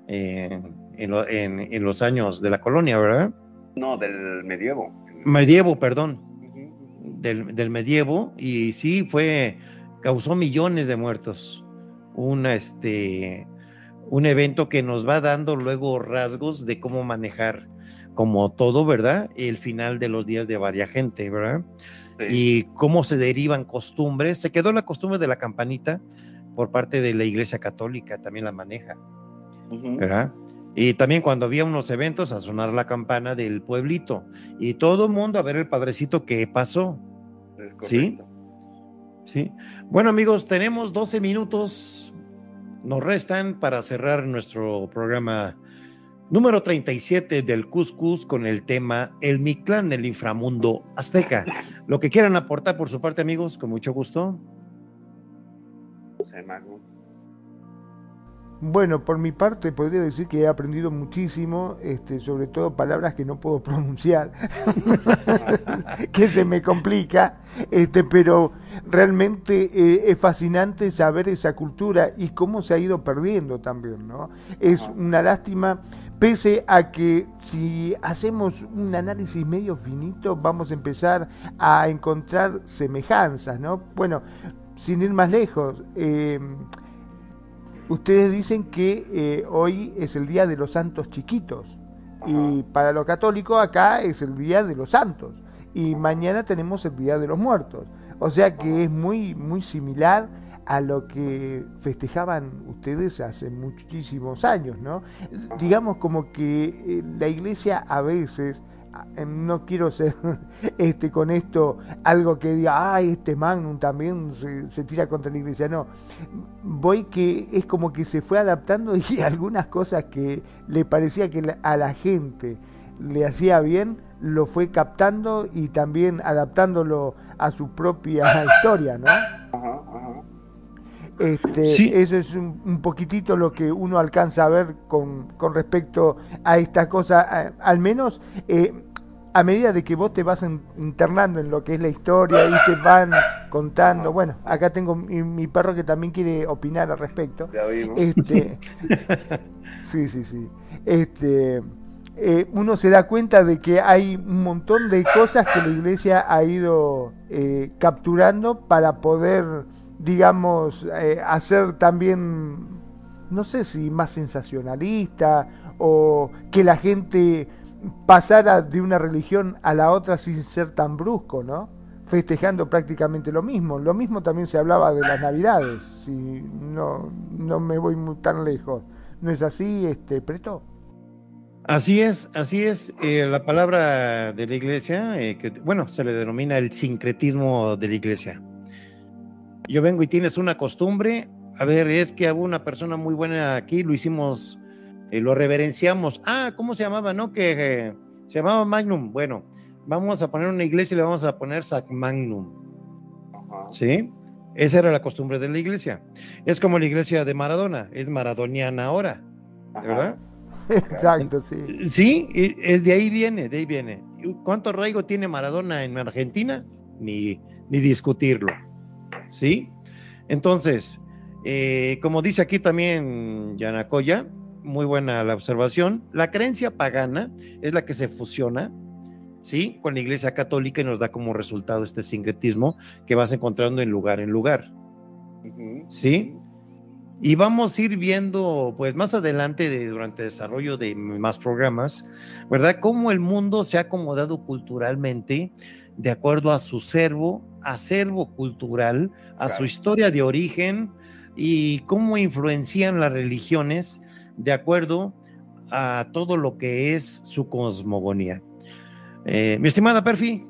eh, en, lo- en- en los años de la colonia, ¿verdad? No, del medievo. Medievo, perdón, del, del medievo, y sí fue, causó millones de muertos. Una, este, un evento que nos va dando luego rasgos de cómo manejar, como todo, ¿verdad? El final de los días de varias gente, ¿verdad? Sí. y cómo se derivan costumbres. Se quedó la costumbre de la campanita por parte de la Iglesia Católica, también la maneja. ¿verdad? Y también cuando había unos eventos a sonar la campana del pueblito y todo el mundo a ver el padrecito que pasó, ¿Sí? ¿sí? Bueno amigos, tenemos 12 minutos, nos restan para cerrar nuestro programa número 37 del Cuscus con el tema El Mictlán, el inframundo azteca. Lo que quieran aportar por su parte amigos, con mucho gusto. Bueno, por mi parte podría decir que he aprendido muchísimo, este, sobre todo palabras que no puedo pronunciar, que se me complica, este, pero realmente eh, es fascinante saber esa cultura y cómo se ha ido perdiendo también, ¿no? Es una lástima, pese a que si hacemos un análisis medio finito, vamos a empezar a encontrar semejanzas, ¿no? Bueno, sin ir más lejos, eh, ustedes dicen que eh, hoy es el día de los santos chiquitos y para los católicos acá es el día de los santos y mañana tenemos el día de los muertos. O sea que es muy muy similar a lo que festejaban ustedes hace muchísimos años, ¿no? Digamos como que eh, la iglesia a veces Em, no quiero ser este con esto algo que diga, ay, este Magnum también se, tira contra la iglesia. No, voy que es como que se fue adaptando y algunas cosas que le parecía que a la gente le hacía bien, lo fue captando y también adaptándolo a su propia historia, ¿no? Este, Eso es un, poquitito lo que uno alcanza a ver con, con respecto a esta cosa, al menos eh, a medida de que vos te vas internando en lo que es la historia y te van contando. Bueno, acá tengo mi, perro que también quiere opinar al respecto. Este, sí, sí, sí. Este, eh, uno se da cuenta de que hay un montón de cosas que la iglesia ha ido eh, capturando para poder, digamos, eh, hacer también, no sé si más sensacionalista o que la gente pasara de una religión a la otra sin ser tan brusco, ¿no? Festejando prácticamente lo mismo. Lo mismo también se hablaba de las Navidades, si no, no me voy muy tan lejos. ¿No es así, este Preto? Así es, así es. Eh, la palabra de la iglesia, eh, que bueno, se le denomina el sincretismo de la iglesia. Yo vengo y tienes una costumbre, a ver, es que hubo una persona muy buena aquí, lo hicimos y lo reverenciamos. Ah, ¿cómo se llamaba? No, que eh, se llamaba Magnum. Bueno, vamos a poner una iglesia y le vamos a poner Sac Magnum. ¿Sí? Esa era la costumbre de la iglesia. Es como la iglesia de Maradona, es maradoniana ahora, ¿verdad? Exacto, sí. Sí, es de ahí viene, de ahí viene. ¿Cuánto arraigo tiene Maradona en Argentina? Ni, ni discutirlo. ¿Sí? Entonces, eh, como dice aquí también Yanacoya, muy buena la observación. La creencia pagana es la que se fusiona, ¿sí? Con la iglesia católica y nos da como resultado este sincretismo que vas encontrando en lugar en lugar, ¿sí? Y vamos a ir viendo, pues más adelante, durante el desarrollo de más programas, ¿verdad? Cómo el mundo se ha acomodado culturalmente de acuerdo a su servo, acervo cultural, a su historia de origen y cómo influencian las religiones de acuerdo a todo lo que es su cosmogonía. Eh, mi estimada Perfi.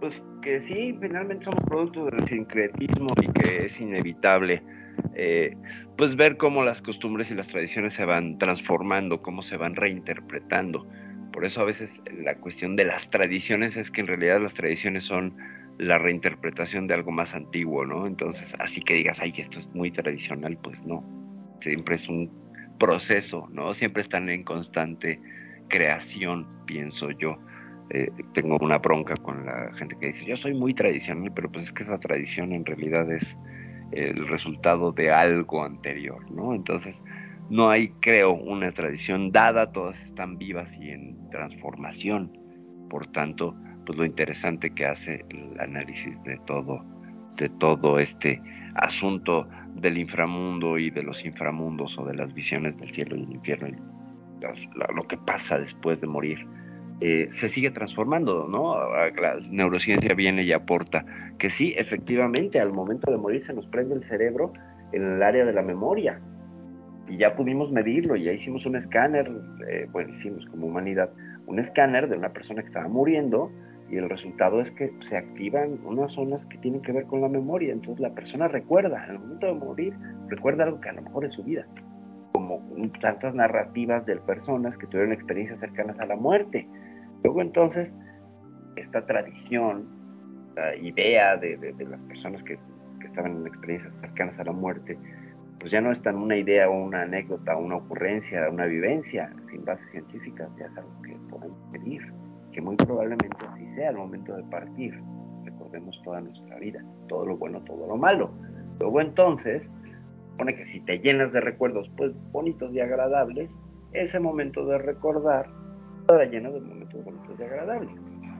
Pues que sí, finalmente somos productos del sincretismo y que es inevitable eh, pues ver cómo las costumbres y las tradiciones se van transformando, cómo se van reinterpretando. Por eso a veces la cuestión de las tradiciones es que en realidad las tradiciones son la reinterpretación de algo más antiguo, ¿no? Entonces, así que digas, ay, esto es muy tradicional, pues no. Siempre es un proceso, ¿no? Siempre están en constante creación, pienso yo. Eh, tengo una bronca con la gente que dice, yo soy muy tradicional, pero pues es que esa tradición en realidad es el resultado de algo anterior, ¿no? Entonces, no hay, creo, una tradición dada, todas están vivas y en transformación. Por tanto, pues lo interesante que hace el análisis de todo, de todo este asunto del inframundo y de los inframundos o de las visiones del cielo y el infierno y lo que pasa después de morir. Eh, se sigue transformando, ¿no? La neurociencia viene y aporta que sí, efectivamente, al momento de morir se nos prende el cerebro en el área de la memoria. Y ya pudimos medirlo, ya hicimos un escáner, eh, bueno, hicimos como humanidad un escáner de una persona que estaba muriendo, y el resultado es que se activan unas zonas que tienen que ver con la memoria. Entonces la persona recuerda, en el momento de morir, recuerda algo que a lo mejor es su vida. Como tantas narrativas de personas que tuvieron experiencias cercanas a la muerte. Luego entonces, esta tradición, la idea de, las personas que estaban en experiencias cercanas a la muerte, pues ya no es tan una idea una anécdota, una ocurrencia, una vivencia sin base científica, ya es algo que podemos pedir, que muy probablemente así sea al momento de partir. Recordemos toda nuestra vida, todo lo bueno, todo lo malo. Luego entonces, supone que si te llenas de recuerdos pues bonitos y agradables, ese momento de recordar estará lleno de momentos bonitos y agradables.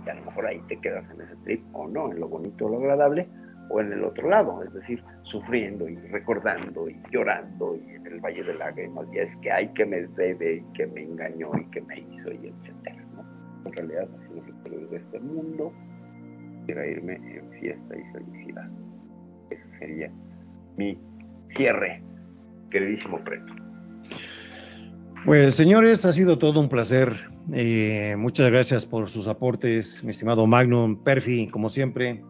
Y a lo mejor ahí te quedas en ese trip o no, en lo bonito o lo agradable, o en el otro lado, es decir, sufriendo y recordando y llorando y en el Valle de Lágrimas, y es que hay que me debe y que me engañó y que me hizo y etcétera, ¿no? En realidad, así lo recuerdo de este mundo, quisiera irme en fiesta y felicidad. Ese sería mi cierre, queridísimo Preto. Pues señores, ha sido todo un placer. Eh, muchas gracias por sus aportes, mi estimado Magnum, Perfi, como siempre.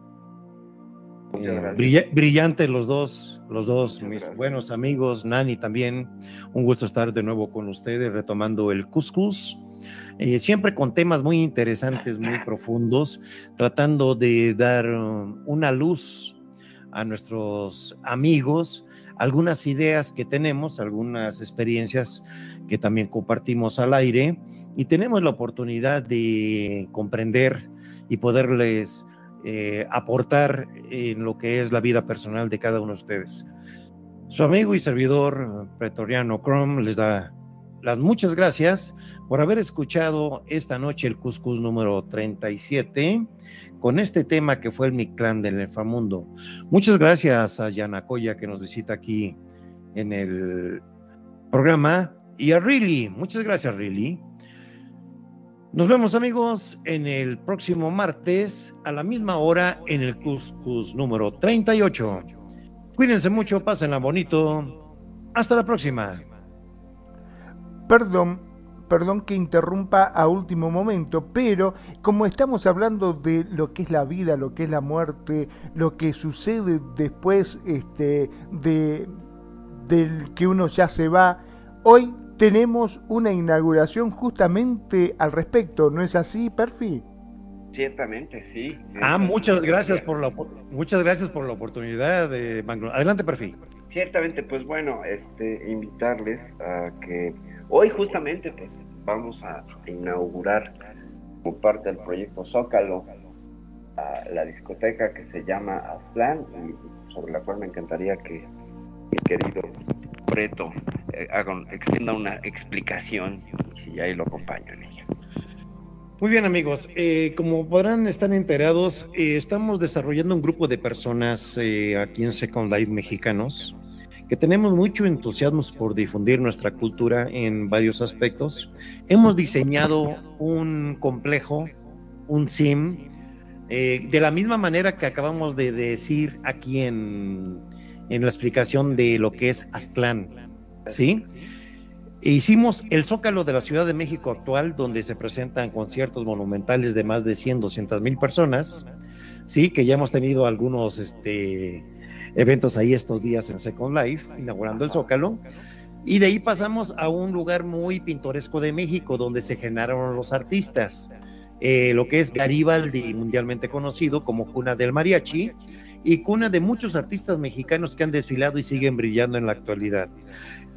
Eh, brilla, brillantes los dos, los dos, Muchas mis gracias. buenos amigos, Nani también. Un gusto estar de nuevo con ustedes, retomando el Cuscus. Eh, siempre con temas muy interesantes, muy profundos, tratando de dar um, una luz a nuestros amigos, algunas ideas que tenemos, algunas experiencias que también compartimos al aire y tenemos la oportunidad de comprender y poderles eh, aportar en lo que es la vida personal de cada uno de ustedes. Su amigo y servidor pretoriano Chrome les da las muchas gracias por haber escuchado esta noche el Cuscus número 37 con este tema que fue el Mictlán del Infamundo. Muchas gracias a Yanacoya que nos visita aquí en el programa y a Riley. Muchas gracias, Riley. Nos vemos amigos en el próximo martes a la misma hora en el Cuscus número 38. Cuídense mucho, pásenla bonito. Hasta la próxima. Perdón, perdón que interrumpa a último momento, pero como estamos hablando de lo que es la vida, lo que es la muerte, lo que sucede después este, de del que uno ya se va, hoy tenemos una inauguración justamente al respecto, ¿no es así, Perfi? Ciertamente, sí. Ah, muchas gracias por la muchas gracias por la oportunidad de Magno. Adelante, perfil. Ciertamente, pues bueno, este, invitarles a que hoy justamente pues vamos a inaugurar como parte del proyecto Zócalo a la discoteca que se llama Aztlán y sobre la cual me encantaría que mi querido Preto extienda una explicación y ahí lo acompaño ella. Muy bien, amigos. Eh, como podrán estar enterados, eh, estamos desarrollando un grupo de personas eh, aquí en Second Life mexicanos que tenemos mucho entusiasmo por difundir nuestra cultura en varios aspectos. Hemos diseñado un complejo, un sim, eh, de la misma manera que acabamos de decir aquí en, en la explicación de lo que es Aztlán, ¿sí? E hicimos el Zócalo de la Ciudad de México actual, donde se presentan conciertos monumentales de más de 100, 200 mil personas, sí, que ya hemos tenido algunos este, eventos ahí estos días en Second Life, inaugurando el Zócalo. Y de ahí pasamos a un lugar muy pintoresco de México, donde se generaron los artistas. Eh, lo que es Garibaldi, mundialmente conocido como cuna del mariachi, y cuna de muchos artistas mexicanos que han desfilado y siguen brillando en la actualidad.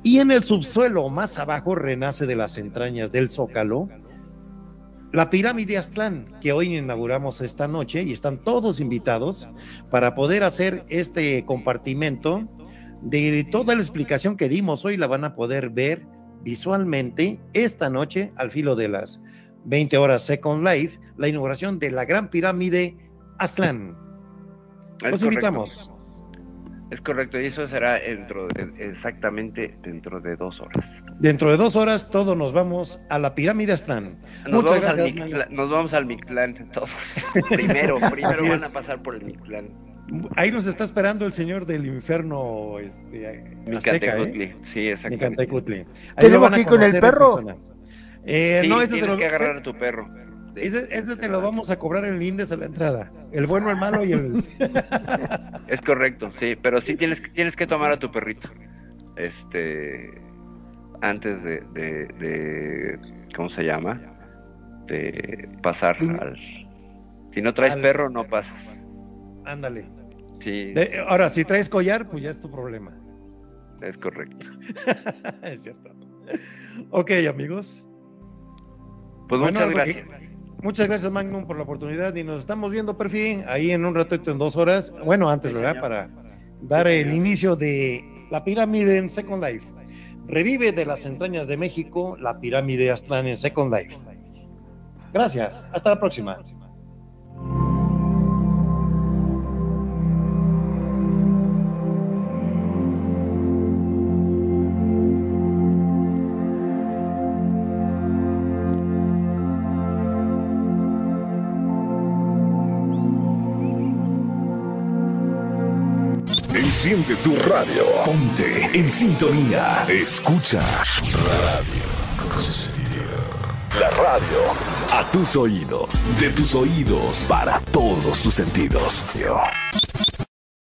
Y en el subsuelo, más abajo, renace de las entrañas del Zócalo la pirámide Aztlán, que hoy inauguramos esta noche y están todos invitados para poder hacer este compartimento de toda la explicación que dimos hoy, la van a poder ver visualmente esta noche al filo de las 20 horas Second Life, la inauguración de la gran pirámide Aztlán. Los invitamos. Es correcto, y eso será dentro de, exactamente dentro de dos horas. Dentro de dos horas todos nos vamos a la pirámide Aztlán. Nos, Muchas vamos, al gracias, Mictlán, nos vamos al Mictlán todos. primero, primero van a pasar por el Mictlán. Ahí nos está esperando el señor del infierno este, azteca, ¿eh? Sí, exactamente. Micantecutli. Ahí ¿Tenemos lo van a que ir con el perro? Eh, Sí, no, te, tienes lo, que agarrar a tu perro. Ese, ese te lo vamos a cobrar en lindes a la entrada. El bueno, el malo y el... Es correcto, sí, pero sí tienes que, tienes que tomar a tu perrito. Este. Antes de. de, de- ¿Cómo se llama? De pasar Sí. al. Si no traes Al- perro, no pasas. Ándale. Sí. De- ahora, si traes collar, pues ya es tu problema. Es correcto. es cierto. Ok, amigos. Pues Bueno, muchas que- gracias. Muchas gracias, Magnum, por la oportunidad y nos estamos viendo, Perfil, ahí en un ratito, en dos horas. Bueno, antes, ¿verdad? Para dar el inicio de la pirámide en Second Life. Revive de las entrañas de México la pirámide astral en Second Life. Gracias. Hasta la próxima. Enciende tu radio. Ponte en sintonía. Escucha Radio. La radio a tus oídos, de tus oídos para todos tus sentidos.